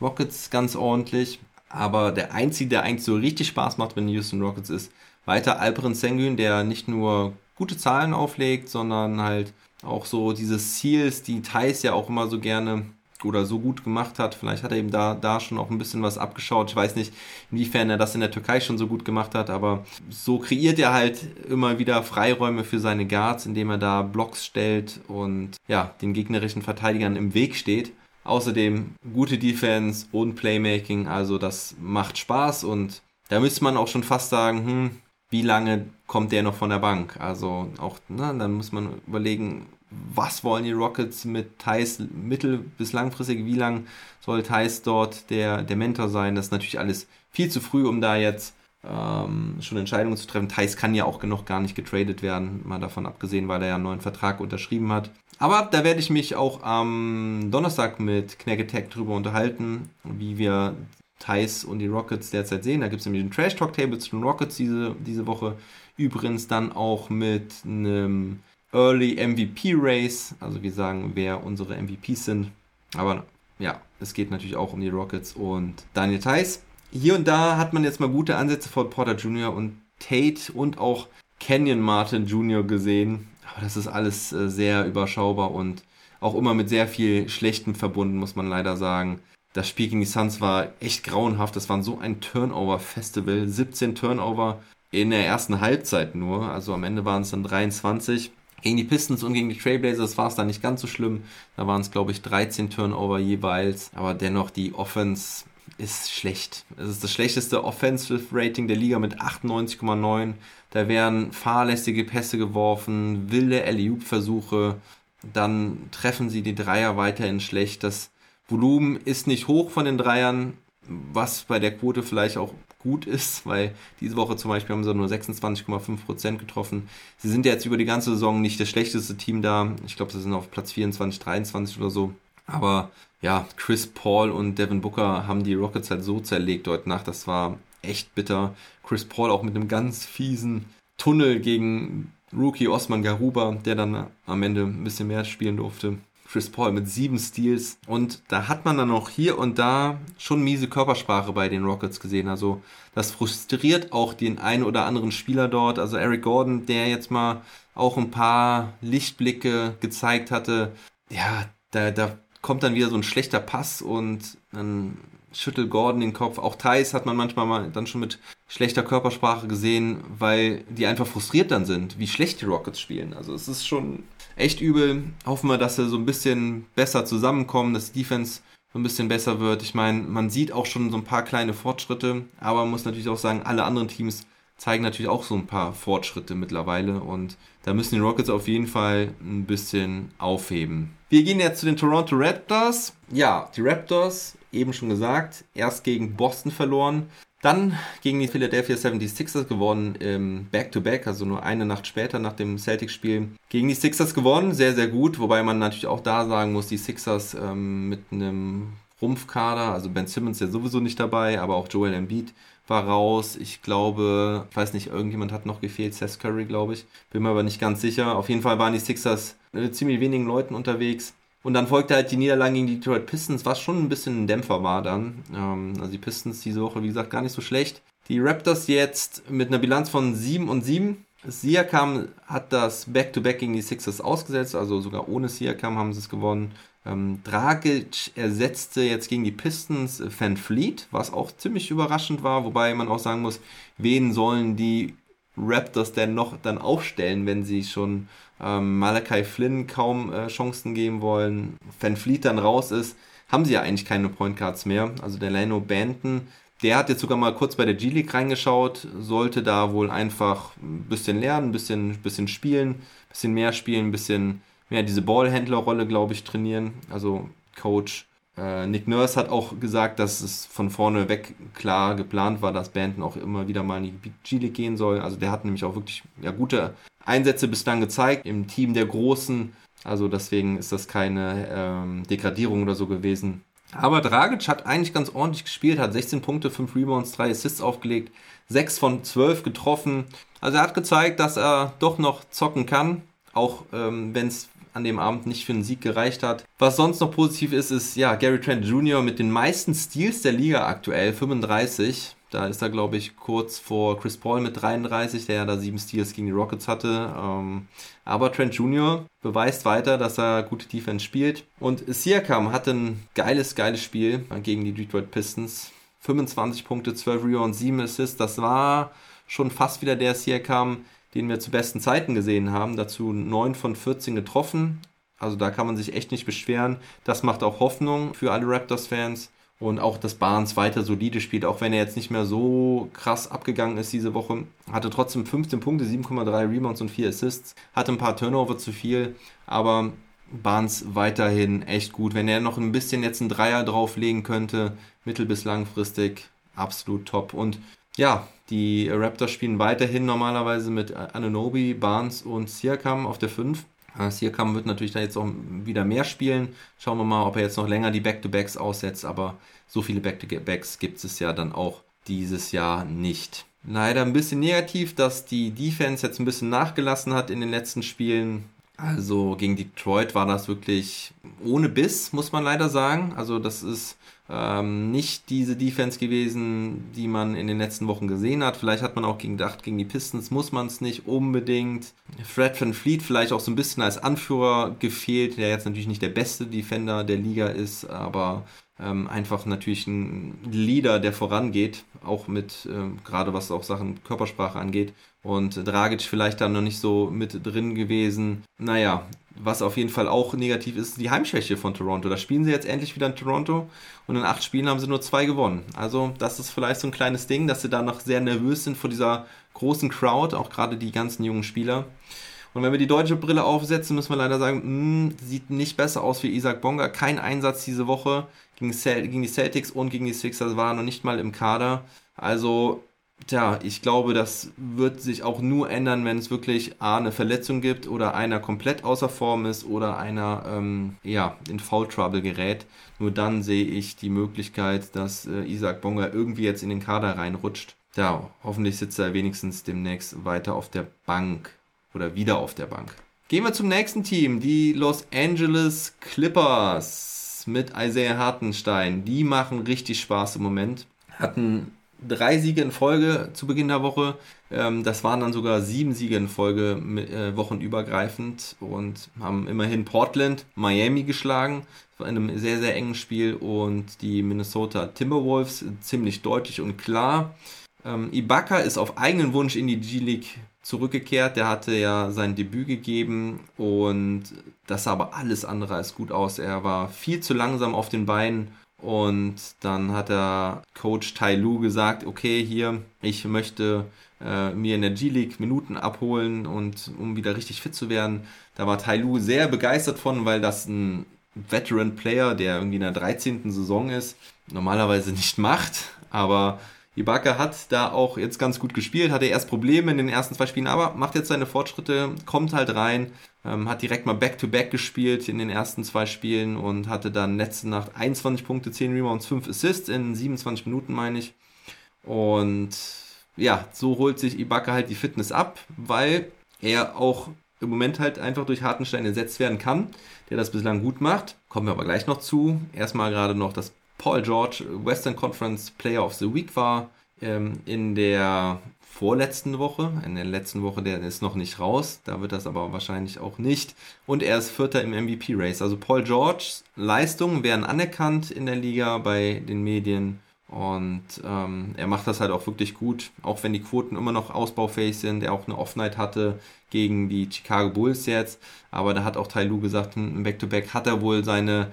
Rockets ganz ordentlich. Aber der Einzige, der eigentlich so richtig Spaß macht, wenn die Houston Rockets ist, weiter Alperen Sengun, der nicht nur gute Zahlen auflegt, sondern halt auch so diese Seals, die Thais ja auch immer so gerne oder so gut gemacht hat. Vielleicht hat er eben da, da schon auch ein bisschen was abgeschaut. Ich weiß nicht, inwiefern er das in der Türkei schon so gut gemacht hat, aber so kreiert er halt immer wieder Freiräume für seine Guards, indem er da Blocks stellt und ja, den gegnerischen Verteidigern im Weg steht. Außerdem gute Defense und Playmaking, also das macht Spaß und da müsste man auch schon fast sagen, hm, wie lange kommt der noch von der Bank? Also auch, ne, dann muss man überlegen, was wollen die Rockets mit Thais mittel- bis langfristig, wie lang soll Thais dort der, der Mentor sein? Das ist natürlich alles viel zu früh, um da jetzt ähm, schon Entscheidungen zu treffen. Thais kann ja auch noch gar nicht getradet werden, mal davon abgesehen, weil er ja einen neuen Vertrag unterschrieben hat. Aber da werde ich mich auch am Donnerstag mit Knack drüber unterhalten, wie wir Thais und die Rockets derzeit sehen. Da gibt es nämlich einen Trash Talk Table zu den Rockets diese, diese Woche. Übrigens dann auch mit einem Early MVP Race, also wir sagen, wer unsere MVPs sind. Aber ja, es geht natürlich auch um die Rockets und Daniel Theiss. Hier und da hat man jetzt mal gute Ansätze von Porter Jr. und Tate und auch Kenyon Martin Jr. gesehen. Aber das ist alles äh, sehr überschaubar und auch immer mit sehr viel Schlechtem verbunden, muss man leider sagen. Das Spiel gegen die Suns war echt grauenhaft. Das war so ein Turnover-Festival. 17 Turnover in der ersten Halbzeit nur. Also am Ende waren es dann 23. Gegen die Pistons und gegen die Trailblazers war es dann nicht ganz so schlimm. Da waren es, glaube ich, 13 Turnover jeweils. Aber dennoch, die Offense ist schlecht. Es ist das schlechteste Offensive Rating der Liga mit 98,9. Da werden fahrlässige Pässe geworfen, wilde Alley-Oop-Versuche. Dann treffen sie die Dreier weiterhin schlecht. Das Volumen ist nicht hoch von den Dreiern, was bei der Quote vielleicht auch gut ist, weil diese Woche zum Beispiel haben sie nur 26,5% getroffen. Sie sind ja jetzt über die ganze Saison nicht das schlechteste Team da. Ich glaube, sie sind auf Platz 24, 23 oder so. Aber ja, Chris Paul und Devin Booker haben die Rockets halt so zerlegt heute Nacht. Das war echt bitter. Chris Paul auch mit einem ganz fiesen Tunnel gegen Rookie Osman Garuba, der dann am Ende ein bisschen mehr spielen durfte. Chris Paul mit sieben Steals. Und da hat man dann auch hier und da schon miese Körpersprache bei den Rockets gesehen. Also das frustriert auch den einen oder anderen Spieler dort. Also Eric Gordon, der jetzt mal auch ein paar Lichtblicke gezeigt hatte. Ja, da, da kommt dann wieder so ein schlechter Pass und dann schüttelt Gordon den Kopf. Auch Thais hat man manchmal mal dann schon mit schlechter Körpersprache gesehen, weil die einfach frustriert dann sind, wie schlecht die Rockets spielen. Also es ist schon echt übel. Hoffen wir, dass sie so ein bisschen besser zusammenkommen, dass die Defense so ein bisschen besser wird. Ich meine, man sieht auch schon so ein paar kleine Fortschritte, aber man muss natürlich auch sagen, alle anderen Teams zeigen natürlich auch so ein paar Fortschritte mittlerweile und da müssen die Rockets auf jeden Fall ein bisschen aufheben. Wir gehen jetzt zu den Toronto Raptors. Ja, die Raptors, eben schon gesagt, erst gegen Boston verloren, dann gegen die Philadelphia 76ers gewonnen im Back-to-Back, also nur eine Nacht später nach dem Celtics-Spiel. Gegen die Sixers gewonnen, sehr, sehr gut, wobei man natürlich auch da sagen muss, die Sixers ähm, mit einem Rumpfkader, also Ben Simmons ja sowieso nicht dabei, aber auch Joel Embiid war raus. Ich glaube, ich weiß nicht, irgendjemand hat noch gefehlt, Seth Curry, glaube ich. Bin mir aber nicht ganz sicher. Auf jeden Fall waren die Sixers mit ziemlich wenigen Leuten unterwegs. Und dann folgte halt die Niederlage gegen die Detroit Pistons, was schon ein bisschen ein Dämpfer war dann. Ähm, also die Pistons diese Woche, wie gesagt, gar nicht so schlecht. Die Raptors jetzt mit einer Bilanz von 7 und 7. Siakam hat das Back-to-Back -Back gegen die Sixers ausgesetzt, also sogar ohne Siakam haben sie es gewonnen. Ähm, Dragic ersetzte jetzt gegen die Pistons Van Fleet, was auch ziemlich überraschend war, wobei man auch sagen muss, wen sollen die Raptors denn noch dann aufstellen, wenn sie schon ähm, Malachi Flynn kaum äh, Chancen geben wollen, Van Fleet dann raus ist, haben sie ja eigentlich keine Point Guards mehr. Also der Leno Banton, der hat jetzt sogar mal kurz bei der G-League reingeschaut, sollte da wohl einfach ein bisschen lernen, ein bisschen, bisschen spielen, ein bisschen mehr spielen, ein bisschen mehr diese Ballhändlerrolle, glaube ich, trainieren. Also Coach äh, Nick Nurse hat auch gesagt, dass es von vorne weg klar geplant war, dass Banton auch immer wieder mal in die G-League gehen soll. Also der hat nämlich auch wirklich ja, gute Einsätze bislang gezeigt im Team der Großen. Also deswegen ist das keine ähm, Degradierung oder so gewesen. Aber Dragic hat eigentlich ganz ordentlich gespielt, hat 16 Punkte, 5 Rebounds, 3 Assists aufgelegt, 6 von 12 getroffen. Also er hat gezeigt, dass er doch noch zocken kann, auch ähm, wenn es an dem Abend nicht für einen Sieg gereicht hat. Was sonst noch positiv ist, ist ja Gary Trent Jr. mit den meisten Steals der Liga aktuell, 35. Da ist er, glaube ich, kurz vor Chris Paul mit 33, der ja da sieben Steals gegen die Rockets hatte. Ähm, aber Trent Jr. beweist weiter, dass er gute Defense spielt. Und Siakam hatte ein geiles, geiles Spiel gegen die Detroit Pistons. 25 Punkte, 12 Rebounds, 7 Assists. Das war schon fast wieder der Siakam, den wir zu besten Zeiten gesehen haben. Dazu 9 von 14 getroffen. Also da kann man sich echt nicht beschweren. Das macht auch Hoffnung für alle Raptors-Fans und auch, dass Barnes weiter solide spielt, auch wenn er jetzt nicht mehr so krass abgegangen ist diese Woche. Hatte trotzdem 15 Punkte, 7,3 Rebounds und 4 Assists. Hatte ein paar Turnover zu viel, aber Barnes weiterhin echt gut. Wenn er noch ein bisschen jetzt einen Dreier drauflegen könnte, mittel- bis langfristig, absolut top. Und ja, die Raptors spielen weiterhin normalerweise mit Ananobi, Barnes und Siakam auf der 5. Siakam wird natürlich da jetzt auch wieder mehr spielen. Schauen wir mal, ob er jetzt noch länger die Back-to-Backs aussetzt, aber so viele Back-to-Backs gibt es ja dann auch dieses Jahr nicht. Leider ein bisschen negativ, dass die Defense jetzt ein bisschen nachgelassen hat in den letzten Spielen. Also gegen Detroit war das wirklich ohne Biss, muss man leider sagen. Also das ist ähm, nicht diese Defense gewesen, die man in den letzten Wochen gesehen hat. Vielleicht hat man auch gedacht, gegen die Pistons muss man es nicht unbedingt. Fred Van Fleet vielleicht auch so ein bisschen als Anführer gefehlt, der jetzt natürlich nicht der beste Defender der Liga ist, aber ähm, einfach natürlich ein Leader, der vorangeht, auch mit, ähm, gerade was auch Sachen Körpersprache angeht. Und Dragic vielleicht dann noch nicht so mit drin gewesen. Naja, was auf jeden Fall auch negativ ist, die Heimschwäche von Toronto. Da spielen sie jetzt endlich wieder in Toronto und in acht Spielen haben sie nur zwei gewonnen. Also das ist vielleicht so ein kleines Ding, dass sie da noch sehr nervös sind vor dieser großen Crowd, auch gerade die ganzen jungen Spieler. Und wenn wir die deutsche Brille aufsetzen, müssen wir leider sagen, mh, hm, sieht nicht besser aus wie Isaac Bonga. Kein Einsatz diese Woche gegen, gegen die Celtics und gegen die Sixers war noch nicht mal im Kader. Also Tja, ich glaube, das wird sich auch nur ändern, wenn es wirklich A, eine Verletzung gibt oder einer komplett außer Form ist oder einer ähm, ja, in Foul Trouble gerät. Nur dann sehe ich die Möglichkeit, dass äh, Isaac Bonga irgendwie jetzt in den Kader reinrutscht. Ja, hoffentlich sitzt er wenigstens demnächst weiter auf der Bank oder wieder auf der Bank. Gehen wir zum nächsten Team, die Los Angeles Clippers mit Isaiah Hartenstein. Die machen richtig Spaß im Moment. Hatten drei Siege in Folge zu Beginn der Woche. Ähm, das waren dann sogar sieben Siege in Folge äh, wochenübergreifend und haben immerhin Portland, Miami geschlagen. In einem sehr, sehr engen Spiel und die Minnesota Timberwolves ziemlich deutlich und klar. Ähm, Ibaka ist auf eigenen Wunsch in die G-League zurückgekehrt. Der hatte ja sein Debüt gegeben und das sah aber alles andere als gut aus. Er war viel zu langsam auf den Beinen und dann hat der Coach Tai Lu gesagt, okay, hier, ich möchte äh, mir in der G-League Minuten abholen und um wieder richtig fit zu werden. Da war Tai Lu sehr begeistert von, weil das ein Veteran Player, der irgendwie in der 13. Saison ist, normalerweise nicht macht. Aber Ibaka hat da auch jetzt ganz gut gespielt, hatte erst Probleme in den ersten zwei Spielen, aber macht jetzt seine Fortschritte, kommt halt rein, ähm, hat direkt mal Back-to-Back -back gespielt in den ersten zwei Spielen und hatte dann letzte Nacht 21 Punkte, 10 Rebounds, 5 Assists in 27 Minuten, meine ich. Und ja, so holt sich Ibaka halt die Fitness ab, weil er auch im Moment halt einfach durch Hartenstein ersetzt werden kann, der das bislang gut macht. Kommen wir aber gleich noch zu. Erstmal gerade noch das Paul George Western Conference Player of the Week war. Ähm, in der vorletzten Woche. In der letzten Woche, der ist noch nicht raus. Da wird das aber wahrscheinlich auch nicht. Und er ist Vierter im MVP-Race. Also Paul Georges Leistungen werden anerkannt in der Liga bei den Medien. Und ähm, er macht das halt auch wirklich gut, auch wenn die Quoten immer noch ausbaufähig sind. Er auch eine Off-Night hatte gegen die Chicago Bulls jetzt. Aber da hat auch Tai Lu gesagt, im Back-to-Back -Back hat er wohl seine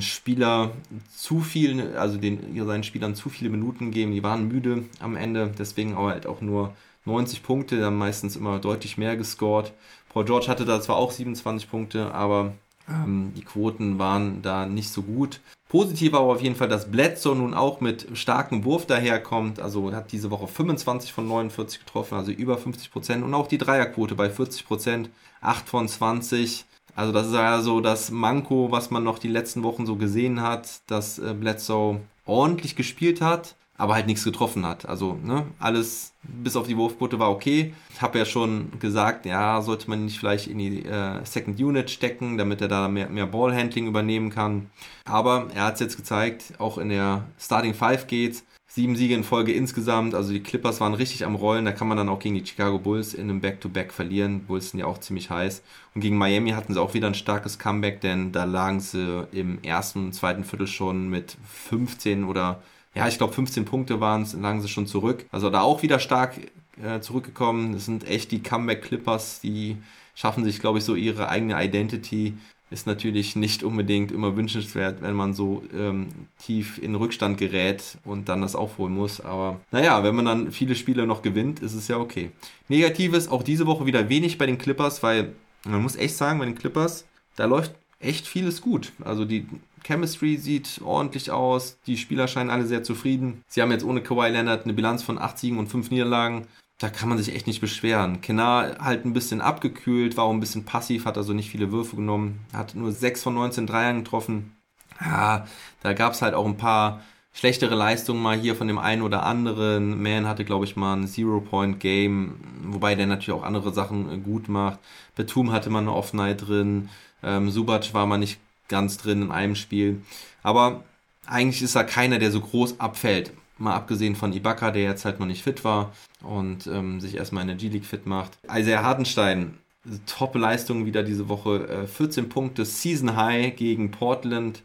Spieler zu viel, also den, seinen Spielern zu viele Minuten geben. Die waren müde am Ende, deswegen aber halt auch nur 90 Punkte, haben meistens immer deutlich mehr gescored. Paul George hatte da zwar auch 27 Punkte, aber ähm, die Quoten waren da nicht so gut. Positiv aber auf jeden Fall, dass Bledsoe nun auch mit starkem Wurf daherkommt. Also hat diese Woche 25 von 49 getroffen, also über 50 Prozent. Und auch die Dreierquote bei 40 Prozent, 8 von 20. Also das ist ja so das Manko, was man noch die letzten Wochen so gesehen hat, dass äh, Bledsoe ordentlich gespielt hat, aber halt nichts getroffen hat. Also ne, alles bis auf die Wurfquote war okay. Ich habe ja schon gesagt, ja, sollte man nicht vielleicht in die äh, Second Unit stecken, damit er da mehr, mehr Ballhandling übernehmen kann. Aber er hat es jetzt gezeigt, auch in der Starting Five geht's. Sieben Siege in Folge insgesamt, also die Clippers waren richtig am Rollen. Da kann man dann auch gegen die Chicago Bulls in einem Back-to-Back -Back verlieren. Bulls sind ja auch ziemlich heiß. Und gegen Miami hatten sie auch wieder ein starkes Comeback, denn da lagen sie im ersten und zweiten Viertel schon mit 15 oder ja, ich glaube 15 Punkte waren es, lagen sie schon zurück. Also da auch wieder stark äh, zurückgekommen. Das sind echt die Comeback Clippers, die schaffen sich, glaube ich, so ihre eigene Identity. Ist natürlich nicht unbedingt immer wünschenswert, wenn man so ähm, tief in Rückstand gerät und dann das aufholen muss. Aber naja, wenn man dann viele Spiele noch gewinnt, ist es ja okay. Negatives auch diese Woche wieder wenig bei den Clippers, weil man muss echt sagen, bei den Clippers, da läuft echt vieles gut. Also die Chemistry sieht ordentlich aus. Die Spieler scheinen alle sehr zufrieden. Sie haben jetzt ohne Kawhi Leonard eine Bilanz von 8 Siegen und 5 Niederlagen. Da kann man sich echt nicht beschweren. Kenar halt ein bisschen abgekühlt, war auch ein bisschen passiv, hat also nicht viele Würfe genommen, hat nur 6 von 19 Dreiern getroffen. Ja, da gab es halt auch ein paar schlechtere Leistungen mal hier von dem einen oder anderen. Man hatte, glaube ich, mal ein Zero-Point-Game, wobei der natürlich auch andere Sachen gut macht. Betum hatte man eine Off-Night drin. Ähm, Subac war mal nicht ganz drin in einem Spiel. Aber eigentlich ist da keiner, der so groß abfällt. Mal abgesehen von Ibaka, der jetzt halt noch nicht fit war und ähm, sich erstmal in der G-League fit macht. Isaiah Hartenstein, Top-Leistung wieder diese Woche. Äh, 14 Punkte, Season High gegen Portland.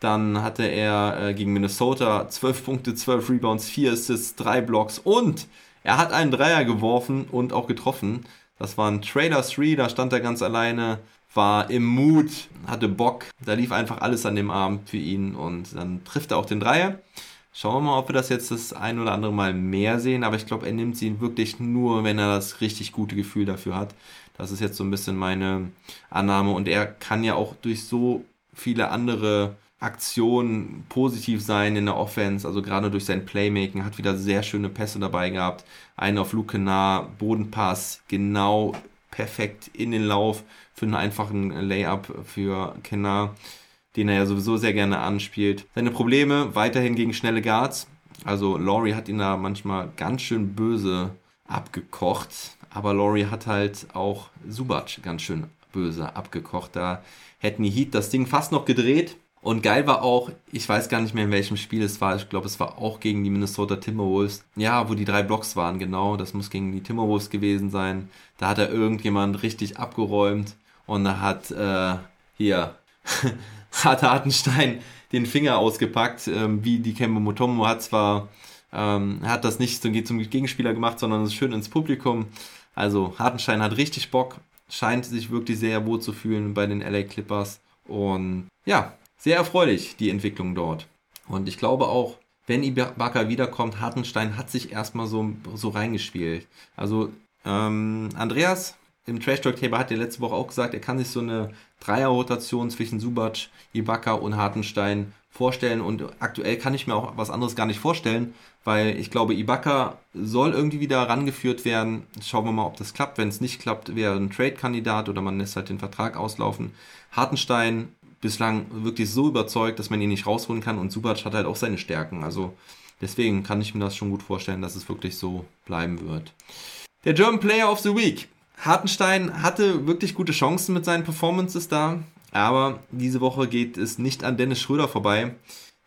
Dann hatte er äh, gegen Minnesota 12 Punkte, 12 Rebounds, 4 Assists, 3 Blocks und er hat einen Dreier geworfen und auch getroffen. Das war ein Trailer 3, da stand er ganz alleine war im Mut, hatte Bock. Da lief einfach alles an dem Abend für ihn und dann trifft er auch den Dreier. Schauen wir mal, ob wir das jetzt das ein oder andere Mal mehr sehen, aber ich glaube, er nimmt sie wirklich nur, wenn er das richtig gute Gefühl dafür hat. Das ist jetzt so ein bisschen meine Annahme und er kann ja auch durch so viele andere Aktionen positiv sein in der Offense, also gerade durch sein Playmaking, hat wieder sehr schöne Pässe dabei gehabt. Einen auf Luke nah, Bodenpass, genau perfekt in den Lauf für einen einfachen Layup für Kenner, den er ja sowieso sehr gerne anspielt. Seine Probleme weiterhin gegen schnelle Guards. Also Laurie hat ihn da manchmal ganz schön böse abgekocht, aber Laurie hat halt auch Subac ganz schön böse abgekocht. Da hätten die Heat das Ding fast noch gedreht. Und geil war auch, ich weiß gar nicht mehr in welchem Spiel es war, ich glaube es war auch gegen die Minnesota Timberwolves. Ja, wo die drei Blocks waren, genau, das muss gegen die Timberwolves gewesen sein. Da hat er irgendjemand richtig abgeräumt und da hat äh, hier hat Hartenstein den Finger ausgepackt, ähm, wie die Kemba Mutombo hat zwar ähm, hat das nicht zum, zum Gegenspieler gemacht, sondern ist schön ins Publikum. Also Hartenstein hat richtig Bock, scheint sich wirklich sehr wohl zu fühlen bei den LA Clippers und ja, sehr erfreulich die Entwicklung dort. Und ich glaube auch, wenn Ibaka wiederkommt, Hartenstein hat sich erstmal so, so reingespielt. Also ähm, Andreas im Trash Talk Table hat er letzte Woche auch gesagt, er kann sich so eine Dreierrotation zwischen Subac, Ibaka und Hartenstein vorstellen und aktuell kann ich mir auch was anderes gar nicht vorstellen, weil ich glaube, Ibaka soll irgendwie wieder rangeführt werden. Schauen wir mal, ob das klappt. Wenn es nicht klappt, wäre ein Trade-Kandidat oder man lässt halt den Vertrag auslaufen. Hartenstein bislang wirklich so überzeugt, dass man ihn nicht rausholen kann und Subac hat halt auch seine Stärken. Also deswegen kann ich mir das schon gut vorstellen, dass es wirklich so bleiben wird. Der German Player of the Week. Hartenstein hatte wirklich gute Chancen mit seinen Performances da, aber diese Woche geht es nicht an Dennis Schröder vorbei,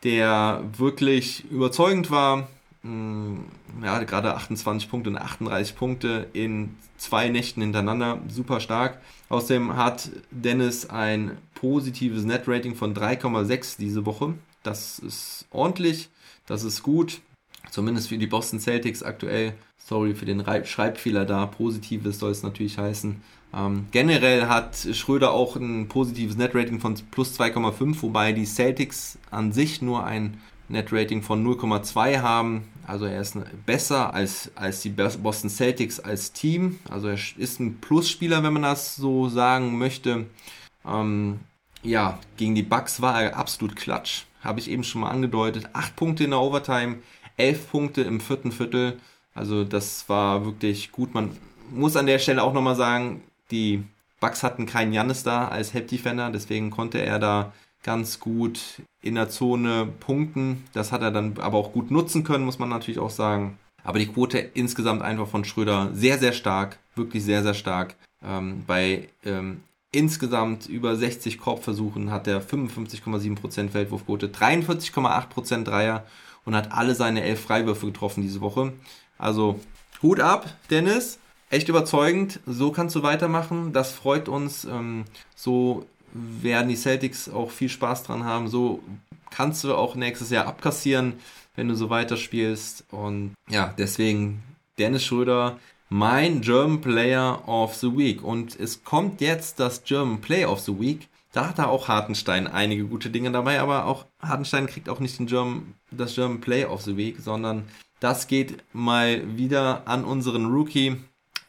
der wirklich überzeugend war. Hm, ja, gerade 28 Punkte und 38 Punkte in zwei Nächten hintereinander, super stark. Außerdem hat Dennis ein positives Net-Rating von 3,6 diese Woche. Das ist ordentlich, das ist gut, zumindest für die Boston Celtics aktuell Sorry für den Schreibfehler da. Positives soll es natürlich heißen. Ähm, generell hat Schröder auch ein positives Netrating von plus 2,5, wobei die Celtics an sich nur ein Netrating von 0,2 haben. Also er ist besser als, als die Boston Celtics als Team. Also er ist ein Plusspieler, wenn man das so sagen möchte. Ähm, ja, gegen die Bucks war er absolut klatsch. Habe ich eben schon mal angedeutet. 8 Punkte in der Overtime, 11 Punkte im vierten Viertel. Also das war wirklich gut. Man muss an der Stelle auch nochmal sagen, die Bucks hatten keinen Jannis da als Help Defender, deswegen konnte er da ganz gut in der Zone punkten. Das hat er dann aber auch gut nutzen können, muss man natürlich auch sagen. Aber die Quote insgesamt einfach von Schröder sehr, sehr stark, wirklich sehr, sehr stark. Ähm, bei ähm, insgesamt über 60 Korbversuchen hat er 55,7% Feldwurfquote, 43,8% Dreier und hat alle seine elf Freiwürfe getroffen diese Woche. Also Hut ab, Dennis. Echt überzeugend. So kannst du weitermachen. Das freut uns. Ähm, so werden die Celtics auch viel Spaß dran haben. So kannst du auch nächstes Jahr abkassieren, wenn du so weiterspielst. Und ja, deswegen Dennis Schröder, mein German Player of the Week. Und es kommt jetzt das German Player of the Week. Da hat er auch Hartenstein einige gute Dinge dabei, aber auch Hartenstein kriegt auch nicht den German, das German Player of the Week, sondern das geht mal wieder an unseren Rookie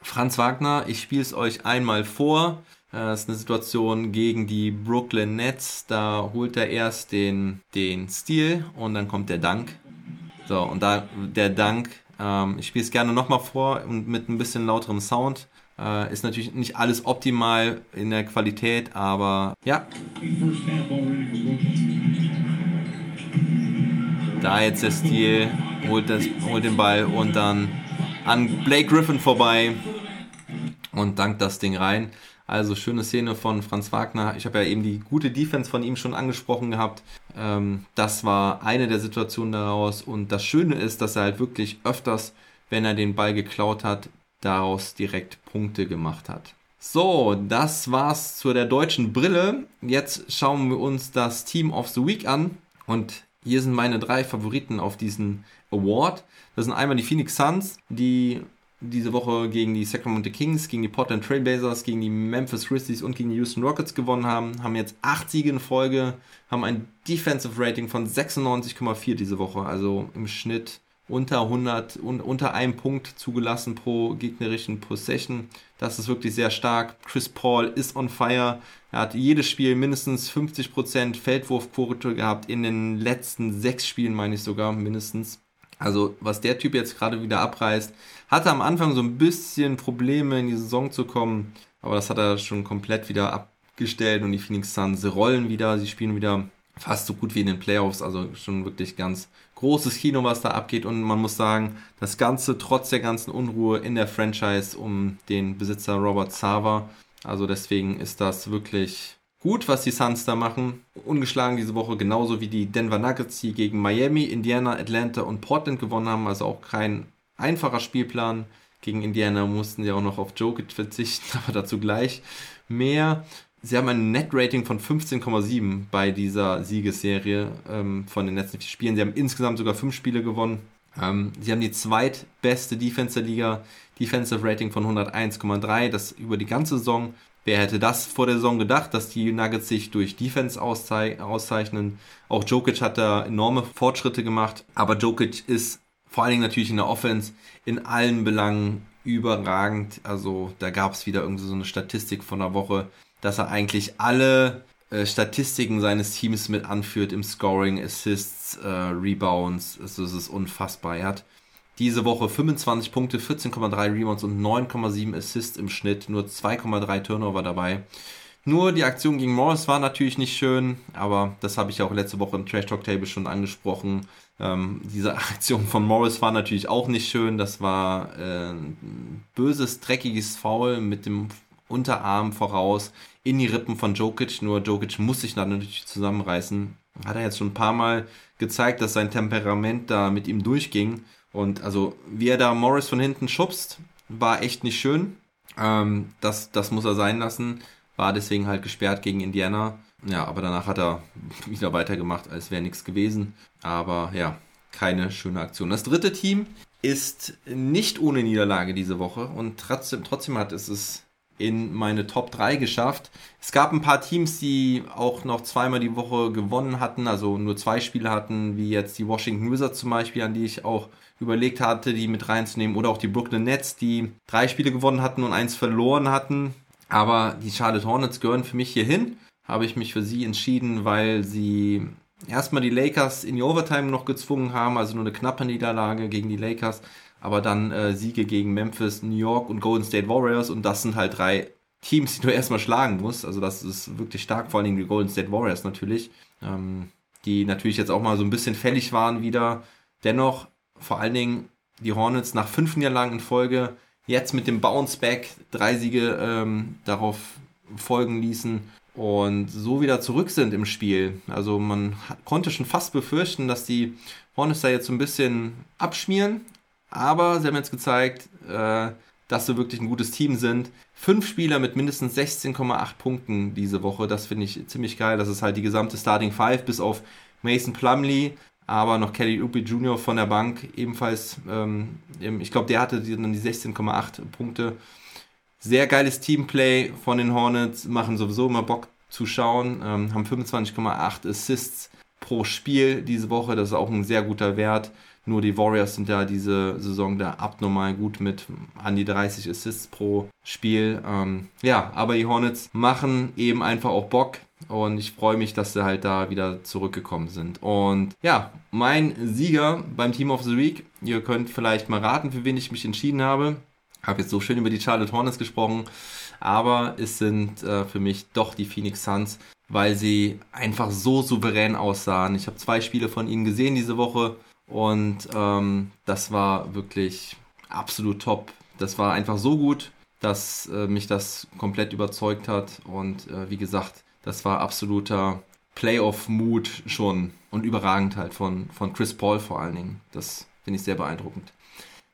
Franz Wagner. Ich spiele es euch einmal vor. Das ist eine Situation gegen die Brooklyn Nets. Da holt er erst den, den Stil und dann kommt der Dank. So, und da der Dank, ähm, ich spiele es gerne nochmal vor und mit ein bisschen lauterem Sound. Äh, ist natürlich nicht alles optimal in der Qualität, aber ja. Da jetzt der Stil, holt, das, holt den Ball und dann an Blake Griffin vorbei und dankt das Ding rein. Also schöne Szene von Franz Wagner. Ich habe ja eben die gute Defense von ihm schon angesprochen gehabt. Ähm, das war eine der Situationen daraus. Und das Schöne ist, dass er halt wirklich öfters, wenn er den Ball geklaut hat, daraus direkt Punkte gemacht hat. So, das war's zu der deutschen Brille. Jetzt schauen wir uns das Team of the Week an. Und hier sind meine drei Favoriten auf diesen Award. Das sind einmal die Phoenix Suns, die diese Woche gegen die Sacramento Kings, gegen die Portland Trailblazers, gegen die Memphis Grizzlies und gegen die Houston Rockets gewonnen haben, haben jetzt acht Siege in Folge, haben ein Defensive Rating von 96,4 diese Woche, also im Schnitt unter 100 und unter einem Punkt zugelassen pro gegnerischen Possession. Das ist wirklich sehr stark. Chris Paul ist on fire. Er hat jedes Spiel mindestens 50% Feldwurfquote gehabt in den letzten sechs Spielen, meine ich sogar mindestens. Also was der Typ jetzt gerade wieder abreißt, hatte am Anfang so ein bisschen Probleme in die Saison zu kommen, aber das hat er schon komplett wieder abgestellt und die Phoenix Suns rollen wieder, sie spielen wieder fast so gut wie in den Playoffs, also schon wirklich ganz großes Kino, was da abgeht und man muss sagen, das Ganze trotz der ganzen Unruhe in der Franchise um den Besitzer Robert Sava, also deswegen ist das wirklich gut, was die Suns da machen. Ungeschlagen diese Woche, genauso wie die Denver Nuggets, die gegen Miami, Indiana, Atlanta und Portland gewonnen haben. Also auch kein einfacher Spielplan. Gegen Indiana mussten sie auch noch auf Jokic verzichten, aber dazu gleich mehr. Sie haben ein Net-Rating von 15,7 bei dieser Siegesserie ähm, von den letzten vier Spielen. Sie haben insgesamt sogar fünf Spiele gewonnen. Ähm, sie haben die zweitbeste Defense der Liga, Defensive Rating von 101,3, das über die ganze Saison. Wer hätte das vor der Saison gedacht, dass die Nuggets sich durch Defense auszeichnen? Auch Jokic hat da enorme Fortschritte gemacht, aber Jokic ist vor allen Dingen natürlich in der Offense in allen Belangen überragend. Also da gab es wieder irgendwie so eine Statistik von der Woche, dass er eigentlich alle äh, Statistiken seines Teams mit anführt im Scoring, Assists, äh, Rebounds. Also es ist unfassbar. Er hat diese Woche 25 Punkte, 14,3 Rebounds und 9,7 Assists im Schnitt, nur 2,3 Turnover dabei. Nur die Aktion gegen Morris war natürlich nicht schön, aber das habe ich auch letzte Woche im Trash Talk Table schon angesprochen. Ähm, diese Aktion von Morris war natürlich auch nicht schön. Das war äh, ein böses, dreckiges Foul mit dem Unterarm voraus in die Rippen von Jokic. Nur Jokic muss sich natürlich zusammenreißen. Hat er jetzt schon ein paar Mal gezeigt, dass sein Temperament da mit ihm durchging. Und also, wie er da Morris von hinten schubst, war echt nicht schön. Ähm, das, das muss er sein lassen. War deswegen halt gesperrt gegen Indiana. Ja, aber danach hat er wieder weitergemacht, als wäre nichts gewesen. Aber ja, keine schöne Aktion. Das dritte Team ist nicht ohne Niederlage diese Woche und trotzdem, trotzdem hat es es in meine Top 3 geschafft. Es gab ein paar Teams, die auch noch zweimal die Woche gewonnen hatten, also nur zwei Spiele hatten, wie jetzt die Washington Wizards zum Beispiel, an die ich auch überlegt hatte, die mit reinzunehmen. Oder auch die Brooklyn Nets, die drei Spiele gewonnen hatten und eins verloren hatten. Aber die Charlotte Hornets gehören für mich hier hin. Habe ich mich für sie entschieden, weil sie erstmal die Lakers in die Overtime noch gezwungen haben, also nur eine knappe Niederlage gegen die Lakers, aber dann äh, Siege gegen Memphis, New York und Golden State Warriors und das sind halt drei Teams, die du erstmal schlagen musst. Also das ist wirklich stark, vor allem die Golden State Warriors natürlich, ähm, die natürlich jetzt auch mal so ein bisschen fällig waren wieder. Dennoch vor allen Dingen die Hornets nach fünf Niederlagen in Folge jetzt mit dem Bounce Back drei Siege ähm, darauf folgen ließen und so wieder zurück sind im Spiel. Also man konnte schon fast befürchten, dass die Hornets da jetzt so ein bisschen abschmieren, aber sie haben jetzt gezeigt, äh, dass sie wirklich ein gutes Team sind. Fünf Spieler mit mindestens 16,8 Punkten diese Woche, das finde ich ziemlich geil. Das ist halt die gesamte Starting Five bis auf Mason Plumley, aber noch Kelly Oubre Jr. von der Bank ebenfalls. Ähm, ich glaube, der hatte dann die 16,8 Punkte. Sehr geiles Teamplay von den Hornets, machen sowieso immer Bock zu schauen, ähm, haben 25,8 Assists pro Spiel diese Woche, das ist auch ein sehr guter Wert. Nur die Warriors sind ja diese Saison da abnormal gut mit an die 30 Assists pro Spiel. Ähm, ja, aber die Hornets machen eben einfach auch Bock. Und ich freue mich, dass sie halt da wieder zurückgekommen sind. Und ja, mein Sieger beim Team of the Week. Ihr könnt vielleicht mal raten, für wen ich mich entschieden habe. Habe jetzt so schön über die Charlotte Hornets gesprochen. Aber es sind äh, für mich doch die Phoenix Suns, weil sie einfach so souverän aussahen. Ich habe zwei Spiele von ihnen gesehen diese Woche. Und ähm, das war wirklich absolut top. Das war einfach so gut, dass äh, mich das komplett überzeugt hat. Und äh, wie gesagt, das war absoluter Playoff-Mood schon und überragend halt von, von Chris Paul vor allen Dingen. Das finde ich sehr beeindruckend.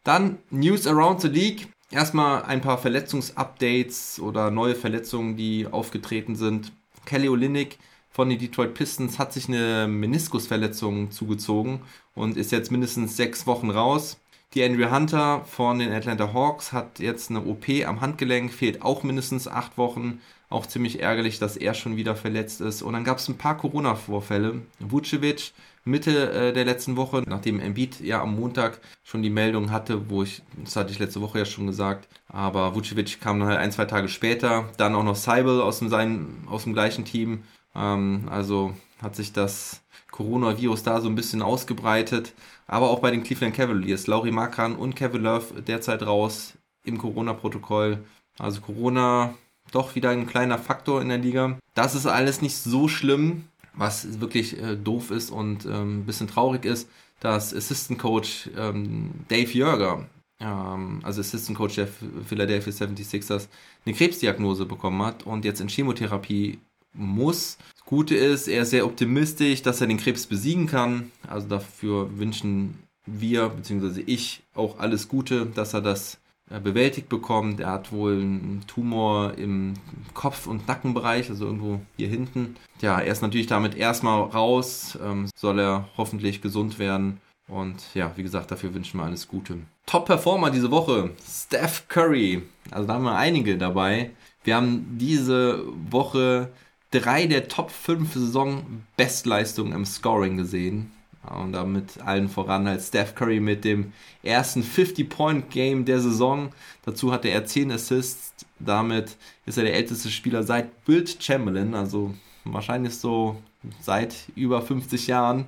Dann News around the League. Erstmal ein paar Verletzungsupdates oder neue Verletzungen, die aufgetreten sind. Kelly Olynyk von den Detroit Pistons hat sich eine Meniskusverletzung zugezogen und ist jetzt mindestens sechs Wochen raus. Die Andrew Hunter von den Atlanta Hawks hat jetzt eine OP am Handgelenk, fehlt auch mindestens acht Wochen. Auch ziemlich ärgerlich, dass er schon wieder verletzt ist. Und dann gab es ein paar Corona-Vorfälle. Vucevic Mitte äh, der letzten Woche, nachdem Embiid ja am Montag schon die Meldung hatte, wo ich, das hatte ich letzte Woche ja schon gesagt, aber Vucevic kam dann halt ein, zwei Tage später. Dann auch noch Seibel aus dem, sein, aus dem gleichen Team. Ähm, also hat sich das Coronavirus da so ein bisschen ausgebreitet. Aber auch bei den Cleveland Cavaliers. Laurie Markan und Kevin Love derzeit raus im Corona-Protokoll. Also Corona doch wieder ein kleiner Faktor in der Liga. Das ist alles nicht so schlimm, was wirklich äh, doof ist und ähm, ein bisschen traurig ist, dass Assistant Coach ähm, Dave Jörger, ähm, also Assistant Coach der Philadelphia 76ers, eine Krebsdiagnose bekommen hat und jetzt in Chemotherapie muss. Gute ist, er ist sehr optimistisch, dass er den Krebs besiegen kann. Also dafür wünschen wir, beziehungsweise ich, auch alles Gute, dass er das äh, bewältigt bekommt. Er hat wohl einen Tumor im Kopf- und Nackenbereich, also irgendwo hier hinten. Ja, er ist natürlich damit erstmal raus, ähm, soll er hoffentlich gesund werden. Und ja, wie gesagt, dafür wünschen wir alles Gute. Top-Performer diese Woche, Steph Curry. Also da haben wir einige dabei. Wir haben diese Woche drei der Top 5 Saison-Bestleistungen im Scoring gesehen. Und damit allen voran halt Steph Curry mit dem ersten 50-Point-Game der Saison. Dazu hatte er 10 Assists. Damit ist er der älteste Spieler seit Bill Chamberlain, also wahrscheinlich so seit über 50 Jahren,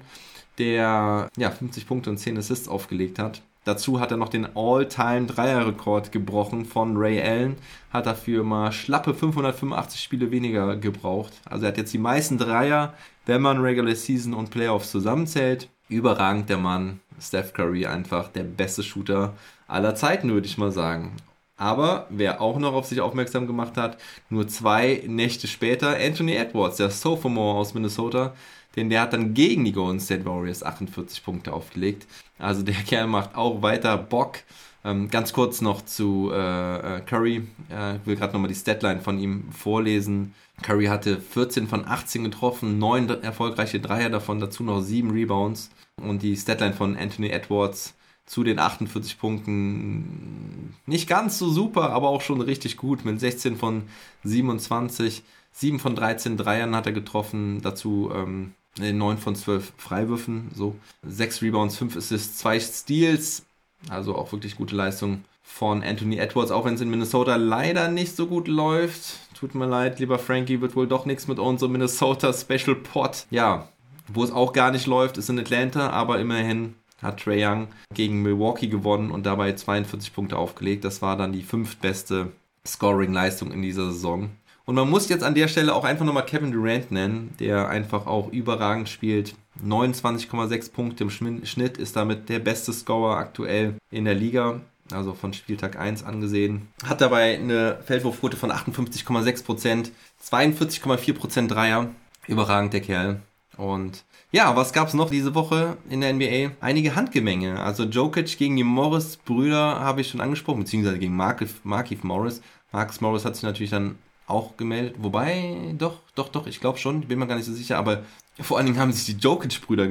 der ja, 50 Punkte und 10 Assists aufgelegt hat. Dazu hat er noch den All-Time-Dreier-Rekord gebrochen von Ray Allen. Hat dafür mal schlappe 585 Spiele weniger gebraucht. Also er hat jetzt die meisten Dreier, wenn man Regular Season und Playoffs zusammenzählt. Überragend der Mann. Steph Curry einfach der beste Shooter aller Zeiten, würde ich mal sagen. Aber wer auch noch auf sich aufmerksam gemacht hat, nur zwei Nächte später, Anthony Edwards, der Sophomore aus Minnesota, denn der hat dann gegen die Golden State Warriors 48 Punkte aufgelegt. Also der Kerl macht auch weiter Bock. Ähm, ganz kurz noch zu äh, äh Curry. Äh, ich will gerade nochmal die Statline von ihm vorlesen. Curry hatte 14 von 18 getroffen, 9 erfolgreiche Dreier davon, dazu noch 7 Rebounds. Und die Statline von Anthony Edwards zu den 48 Punkten nicht ganz so super, aber auch schon richtig gut mit 16 von 27. 7 von 13 Dreiern hat er getroffen, dazu ähm, 9 von 12 Freiwürfen, so 6 Rebounds, 5 Assists, 2 Steals, also auch wirklich gute Leistung von Anthony Edwards, auch wenn es in Minnesota leider nicht so gut läuft. Tut mir leid, lieber Frankie, wird wohl doch nichts mit unserem Minnesota Special Pot. Ja, wo es auch gar nicht läuft, ist in Atlanta, aber immerhin hat Trey Young gegen Milwaukee gewonnen und dabei 42 Punkte aufgelegt. Das war dann die fünftbeste Scoring-Leistung in dieser Saison. Und man muss jetzt an der Stelle auch einfach nochmal Kevin Durant nennen, der einfach auch überragend spielt. 29,6 Punkte im Schnitt ist damit der beste Scorer aktuell in der Liga, also von Spieltag 1 angesehen. Hat dabei eine Feldwurfquote von 58,6%, 42,4% Dreier. Überragend der Kerl. Und ja, was gab es noch diese Woche in der NBA? Einige Handgemenge. Also Jokic gegen die Morris-Brüder habe ich schon angesprochen, beziehungsweise gegen Markif, Markif Morris. Marcus Morris hat sich natürlich dann auch gemeldet. Wobei, doch, doch, doch, ich glaube schon, bin mir gar nicht so sicher, aber vor allen Dingen haben sich die Jokic-Brüder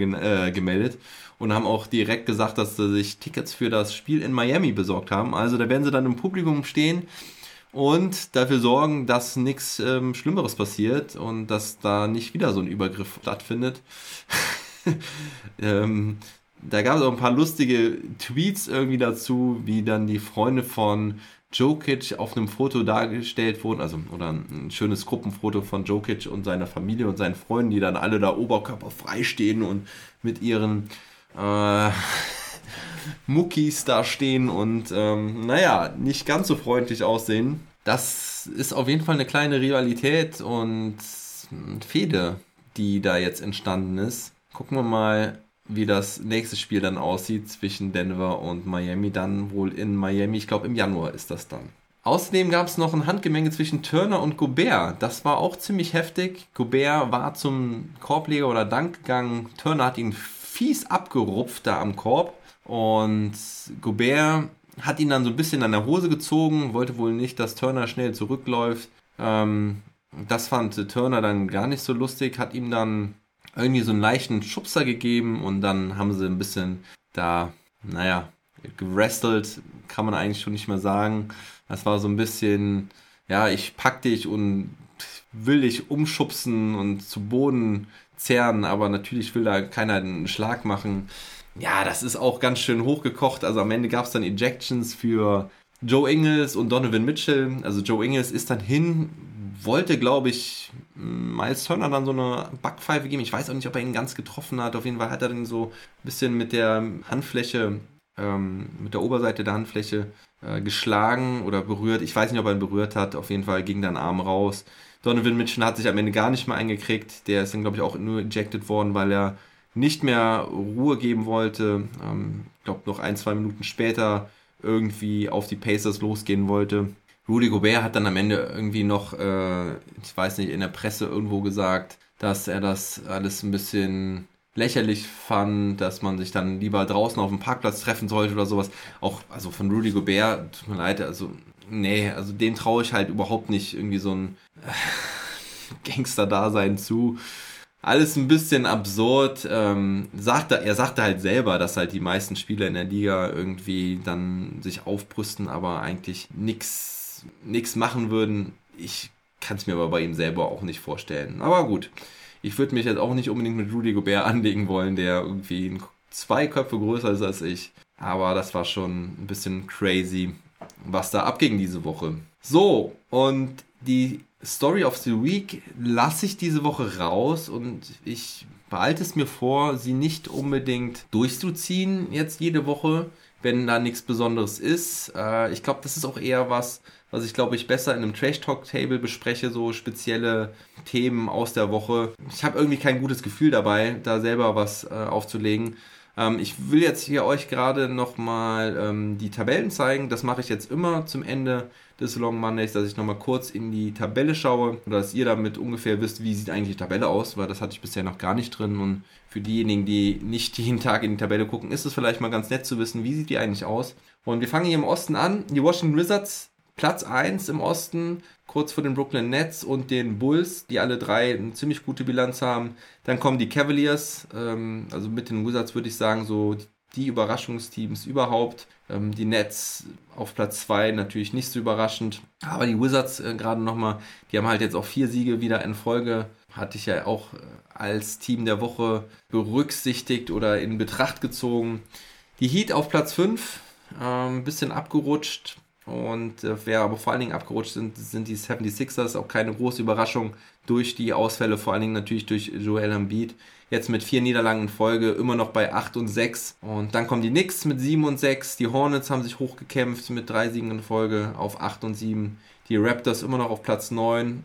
äh, gemeldet und haben auch direkt gesagt, dass sie sich Tickets für das Spiel in Miami besorgt haben. Also da werden sie dann im Publikum stehen und dafür sorgen, dass nichts ähm, Schlimmeres passiert und dass da nicht wieder so ein Übergriff stattfindet. ähm, da gab es auch ein paar lustige Tweets irgendwie dazu, wie dann die Freunde von Jokic auf einem Foto dargestellt wurden, also oder ein schönes Gruppenfoto von Jokic und seiner Familie und seinen Freunden, die dann alle da oberkörperfrei stehen und mit ihren äh, Muckis da stehen und ähm, naja, nicht ganz so freundlich aussehen. Das ist auf jeden Fall eine kleine Rivalität und Fehde, die da jetzt entstanden ist. Gucken wir mal, wie das nächste Spiel dann aussieht zwischen Denver und Miami. Dann wohl in Miami, ich glaube im Januar ist das dann. Außerdem gab es noch ein Handgemenge zwischen Turner und Gobert. Das war auch ziemlich heftig. Gobert war zum Korbleger oder Dank gegangen. Turner hat ihn fies abgerupft da am Korb. Und Gobert hat ihn dann so ein bisschen an der Hose gezogen, wollte wohl nicht, dass Turner schnell zurückläuft. Ähm, das fand Turner dann gar nicht so lustig, hat ihm dann irgendwie so einen leichten Schubser gegeben und dann haben sie ein bisschen da, naja, gewrestelt, kann man eigentlich schon nicht mehr sagen. Das war so ein bisschen, ja, ich pack dich und will dich umschubsen und zu Boden zerren, aber natürlich will da keiner einen Schlag machen. Ja, das ist auch ganz schön hochgekocht. Also am Ende gab es dann Ejections für Joe Ingles und Donovan Mitchell. Also Joe Ingles ist dann hin, wollte, glaube ich, Miles Turner dann so eine Backpfeife geben. Ich weiß auch nicht, ob er ihn ganz getroffen hat. Auf jeden Fall hat er dann so ein bisschen mit der Handfläche, ähm, mit der Oberseite der Handfläche äh, geschlagen oder berührt. Ich weiß nicht, ob er ihn berührt hat. Auf jeden Fall ging dann Arm raus. Donovan Mitchell hat sich am Ende gar nicht mehr eingekriegt. Der ist dann, glaube ich, auch nur ejected worden, weil er nicht mehr Ruhe geben wollte. Ähm, ich glaube, noch ein, zwei Minuten später irgendwie auf die Pacers losgehen wollte. Rudy Gobert hat dann am Ende irgendwie noch, äh, ich weiß nicht, in der Presse irgendwo gesagt, dass er das alles ein bisschen lächerlich fand, dass man sich dann lieber draußen auf dem Parkplatz treffen sollte oder sowas. Auch, also von Rudy Gobert, tut mir leid, also, nee, also dem traue ich halt überhaupt nicht irgendwie so ein äh, Gangster-Dasein zu alles ein bisschen absurd. Ähm, sagte, er sagte halt selber, dass halt die meisten Spieler in der Liga irgendwie dann sich aufbrüsten, aber eigentlich nichts machen würden. Ich kann es mir aber bei ihm selber auch nicht vorstellen. Aber gut, ich würde mich jetzt auch nicht unbedingt mit Rudy Gobert anlegen wollen, der irgendwie zwei Köpfe größer ist als ich. Aber das war schon ein bisschen crazy, was da abging diese Woche. So, und die Story of the Week lasse ich diese Woche raus und ich behalte es mir vor, sie nicht unbedingt durchzuziehen jetzt jede Woche, wenn da nichts Besonderes ist. Äh, ich glaube, das ist auch eher was, was ich glaube ich besser in einem Trash Talk Table bespreche, so spezielle Themen aus der Woche. Ich habe irgendwie kein gutes Gefühl dabei, da selber was äh, aufzulegen. Ähm, ich will jetzt hier euch gerade nochmal ähm, die Tabellen zeigen. Das mache ich jetzt immer zum Ende des Long Mondays, dass ich nochmal kurz in die Tabelle schaue oder dass ihr damit ungefähr wisst, wie sieht eigentlich die Tabelle aus, weil das hatte ich bisher noch gar nicht drin und für diejenigen, die nicht jeden Tag in die Tabelle gucken, ist es vielleicht mal ganz nett zu wissen, wie sieht die eigentlich aus. Und wir fangen hier im Osten an. Die Washington Wizards, Platz 1 im Osten, kurz vor den Brooklyn Nets und den Bulls, die alle drei eine ziemlich gute Bilanz haben. Dann kommen die Cavaliers, ähm, also mit den Wizards würde ich sagen, so die Überraschungsteams überhaupt. Ähm, die Nets auf Platz 2 natürlich nicht so überraschend. Aber die Wizards äh, gerade nochmal, die haben halt jetzt auch vier Siege wieder in Folge. Hatte ich ja auch äh, als Team der Woche berücksichtigt oder in Betracht gezogen. Die Heat auf Platz 5, ein ähm, bisschen abgerutscht. Und äh, wer aber vor allen Dingen abgerutscht sind, sind die 76ers. Auch keine große Überraschung durch die Ausfälle, vor allen Dingen natürlich durch Joel Embiid. Jetzt mit vier Niederlagen in Folge, immer noch bei 8 und 6. Und dann kommen die Knicks mit 7 und 6. Die Hornets haben sich hochgekämpft mit drei Siegen in Folge auf 8 und 7. Die Raptors immer noch auf Platz 9,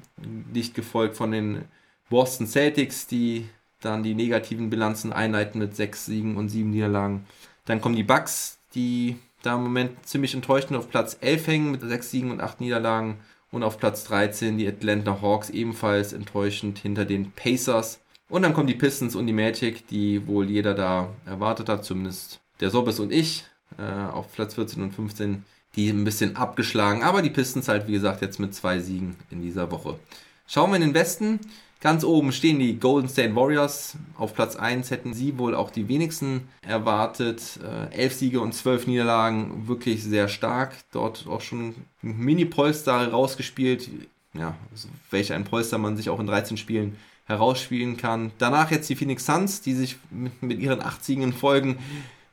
dicht gefolgt von den Boston Celtics, die dann die negativen Bilanzen einleiten mit 6 Siegen und 7 Niederlagen. Dann kommen die Bucks, die da im Moment ziemlich enttäuschend auf Platz 11 hängen mit 6 Siegen und 8 Niederlagen. Und auf Platz 13 die Atlanta Hawks ebenfalls enttäuschend hinter den Pacers. Und dann kommen die Pistons und die Magic, die wohl jeder da erwartet hat, zumindest der Sobbes und ich, äh, auf Platz 14 und 15, die ein bisschen abgeschlagen. Aber die Pistons halt, wie gesagt, jetzt mit zwei Siegen in dieser Woche. Schauen wir in den Westen. Ganz oben stehen die Golden State Warriors. Auf Platz 1 hätten sie wohl auch die wenigsten erwartet. Äh, elf Siege und zwölf Niederlagen, wirklich sehr stark. Dort auch schon ein Mini-Polster rausgespielt. Ja, also welch ein Polster man sich auch in 13 Spielen herausspielen kann. Danach jetzt die Phoenix Suns, die sich mit, mit ihren acht Siegen in Folgen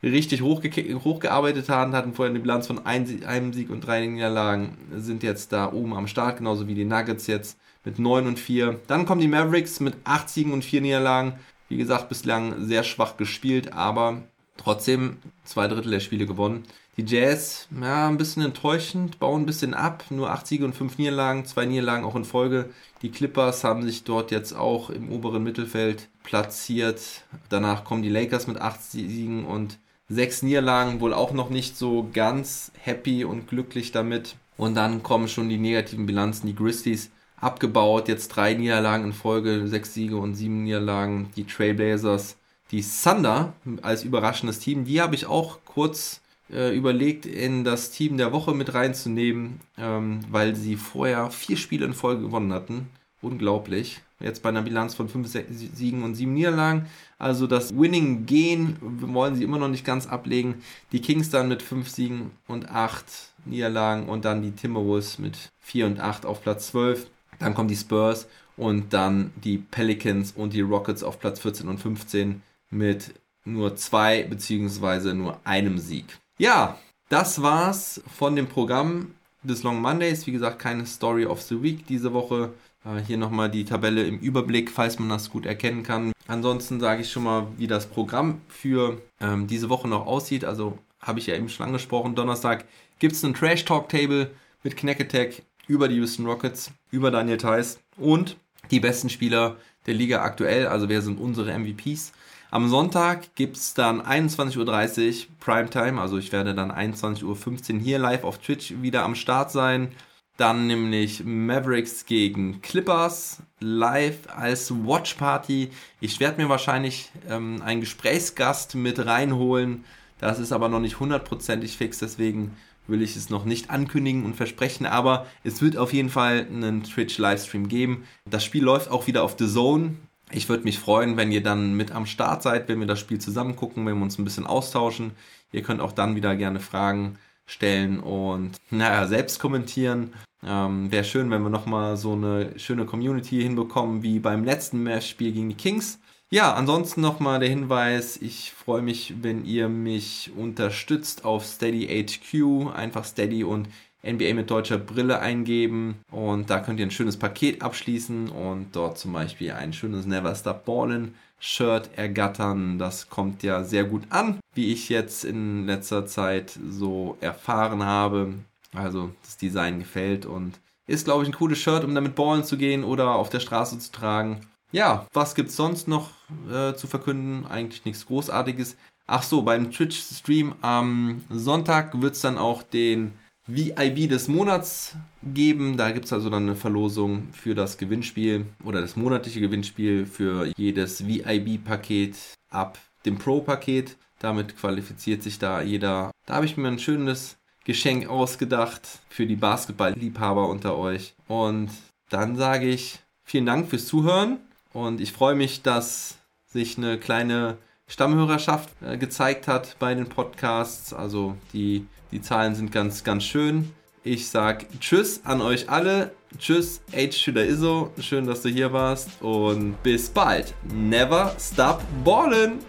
richtig hochge hochgearbeitet haben, hatten vorher eine Bilanz von einem Sieg und drei Niederlagen, sind jetzt da oben am Start, genauso wie die Nuggets jetzt mit 9 und 4. Dann kommen die Mavericks mit 8 Siegen und 4 Niederlagen. Wie gesagt, bislang sehr schwach gespielt, aber trotzdem zwei Drittel der Spiele gewonnen. Die Jazz, ja, ein bisschen enttäuschend, bauen ein bisschen ab. Nur 8 Siege und 5 Niederlagen, zwei Niederlagen auch in Folge. Die Clippers haben sich dort jetzt auch im oberen Mittelfeld platziert. Danach kommen die Lakers mit 8 Siegen und 6 Niederlagen, wohl auch noch nicht so ganz happy und glücklich damit. Und dann kommen schon die negativen Bilanzen. Die Grizzlies abgebaut. Jetzt drei Niederlagen in Folge, sechs Siege und sieben Niederlagen. Die Trailblazers, die Thunder als überraschendes Team, die habe ich auch kurz äh, überlegt, in das Team der Woche mit reinzunehmen, ähm, weil sie vorher vier Spiele in Folge gewonnen hatten. Unglaublich. Jetzt bei einer Bilanz von fünf Siegen und sieben Niederlagen. Also das Winning-Gehen wollen sie immer noch nicht ganz ablegen. Die Kings dann mit fünf Siegen und acht Niederlagen und dann die Timberwolves mit vier und acht auf Platz 12. Dann kommen die Spurs und dann die Pelicans und die Rockets auf Platz 14 und 15 mit nur zwei beziehungsweise nur einem Sieg. Ja, das war's von dem Programm des Long Mondays. Wie gesagt, keine Story of the Week diese Woche. Äh, hier nochmal die Tabelle im Überblick, falls man das gut erkennen kann. Ansonsten sage ich schon mal, wie das Programm für ähm, diese Woche noch aussieht. Also habe ich ja eben schon angesprochen. Donnerstag gibt es ein Trash Talk Table mit Knack Attack über die Houston Rockets, über Daniel Theiss und die besten Spieler der Liga aktuell, also wer sind unsere MVPs. Am Sonntag gibt es dann 21.30 Uhr Primetime, also ich werde dann 21.15 Uhr hier live auf Twitch wieder am Start sein. Dann nämlich Mavericks gegen Clippers live als Watch Party. Ich werde mir wahrscheinlich ähm, einen Gesprächsgast mit reinholen. Das ist aber noch nicht hundertprozentig fix, deswegen will ich es noch nicht ankündigen und versprechen, aber es wird auf jeden Fall einen Twitch-Livestream geben. Das Spiel läuft auch wieder auf The Zone. Ich würde mich freuen, wenn ihr dann mit am Start seid, wenn wir das Spiel zusammen gucken, wenn wir uns ein bisschen austauschen. Ihr könnt auch dann wieder gerne Fragen stellen und naja, selbst kommentieren. Ähm, Wäre schön, wenn wir nochmal so eine schöne Community hinbekommen wie beim letzten Matchspiel gegen die Kings. Ja, ansonsten nochmal der Hinweis, ich freue mich, wenn ihr mich unterstützt auf Steady HQ, einfach Steady und NBA mit deutscher Brille eingeben und da könnt ihr ein schönes Paket abschließen und dort zum Beispiel ein schönes Never Stop Ballin Shirt ergattern. Das kommt ja sehr gut an, wie ich jetzt in letzter Zeit so erfahren habe. Also das Design gefällt und ist, glaube ich, ein cooles Shirt, um damit ballen zu gehen oder auf der Straße zu tragen. Ja, was gibt's sonst noch äh, zu verkünden? Eigentlich nichts Großartiges. Ach so, beim Twitch-Stream am Sonntag wird es dann auch den VIB des Monats geben. Da gibt es also dann eine Verlosung für das Gewinnspiel oder das monatliche Gewinnspiel für jedes VIB-Paket ab dem Pro-Paket. Damit qualifiziert sich da jeder. Da habe ich mir ein schönes Geschenk ausgedacht für die Basketball-Liebhaber unter euch. Und dann sage ich vielen Dank fürs Zuhören. Und ich freue mich, dass sich eine kleine Stammhörerschaft äh, gezeigt hat bei den Podcasts. Also die, die Zahlen sind ganz, ganz schön. Ich sage Tschüss an euch alle. Tschüss, H. Schüler Iso. Schön, dass du hier warst. Und bis bald. Never stop ballin'.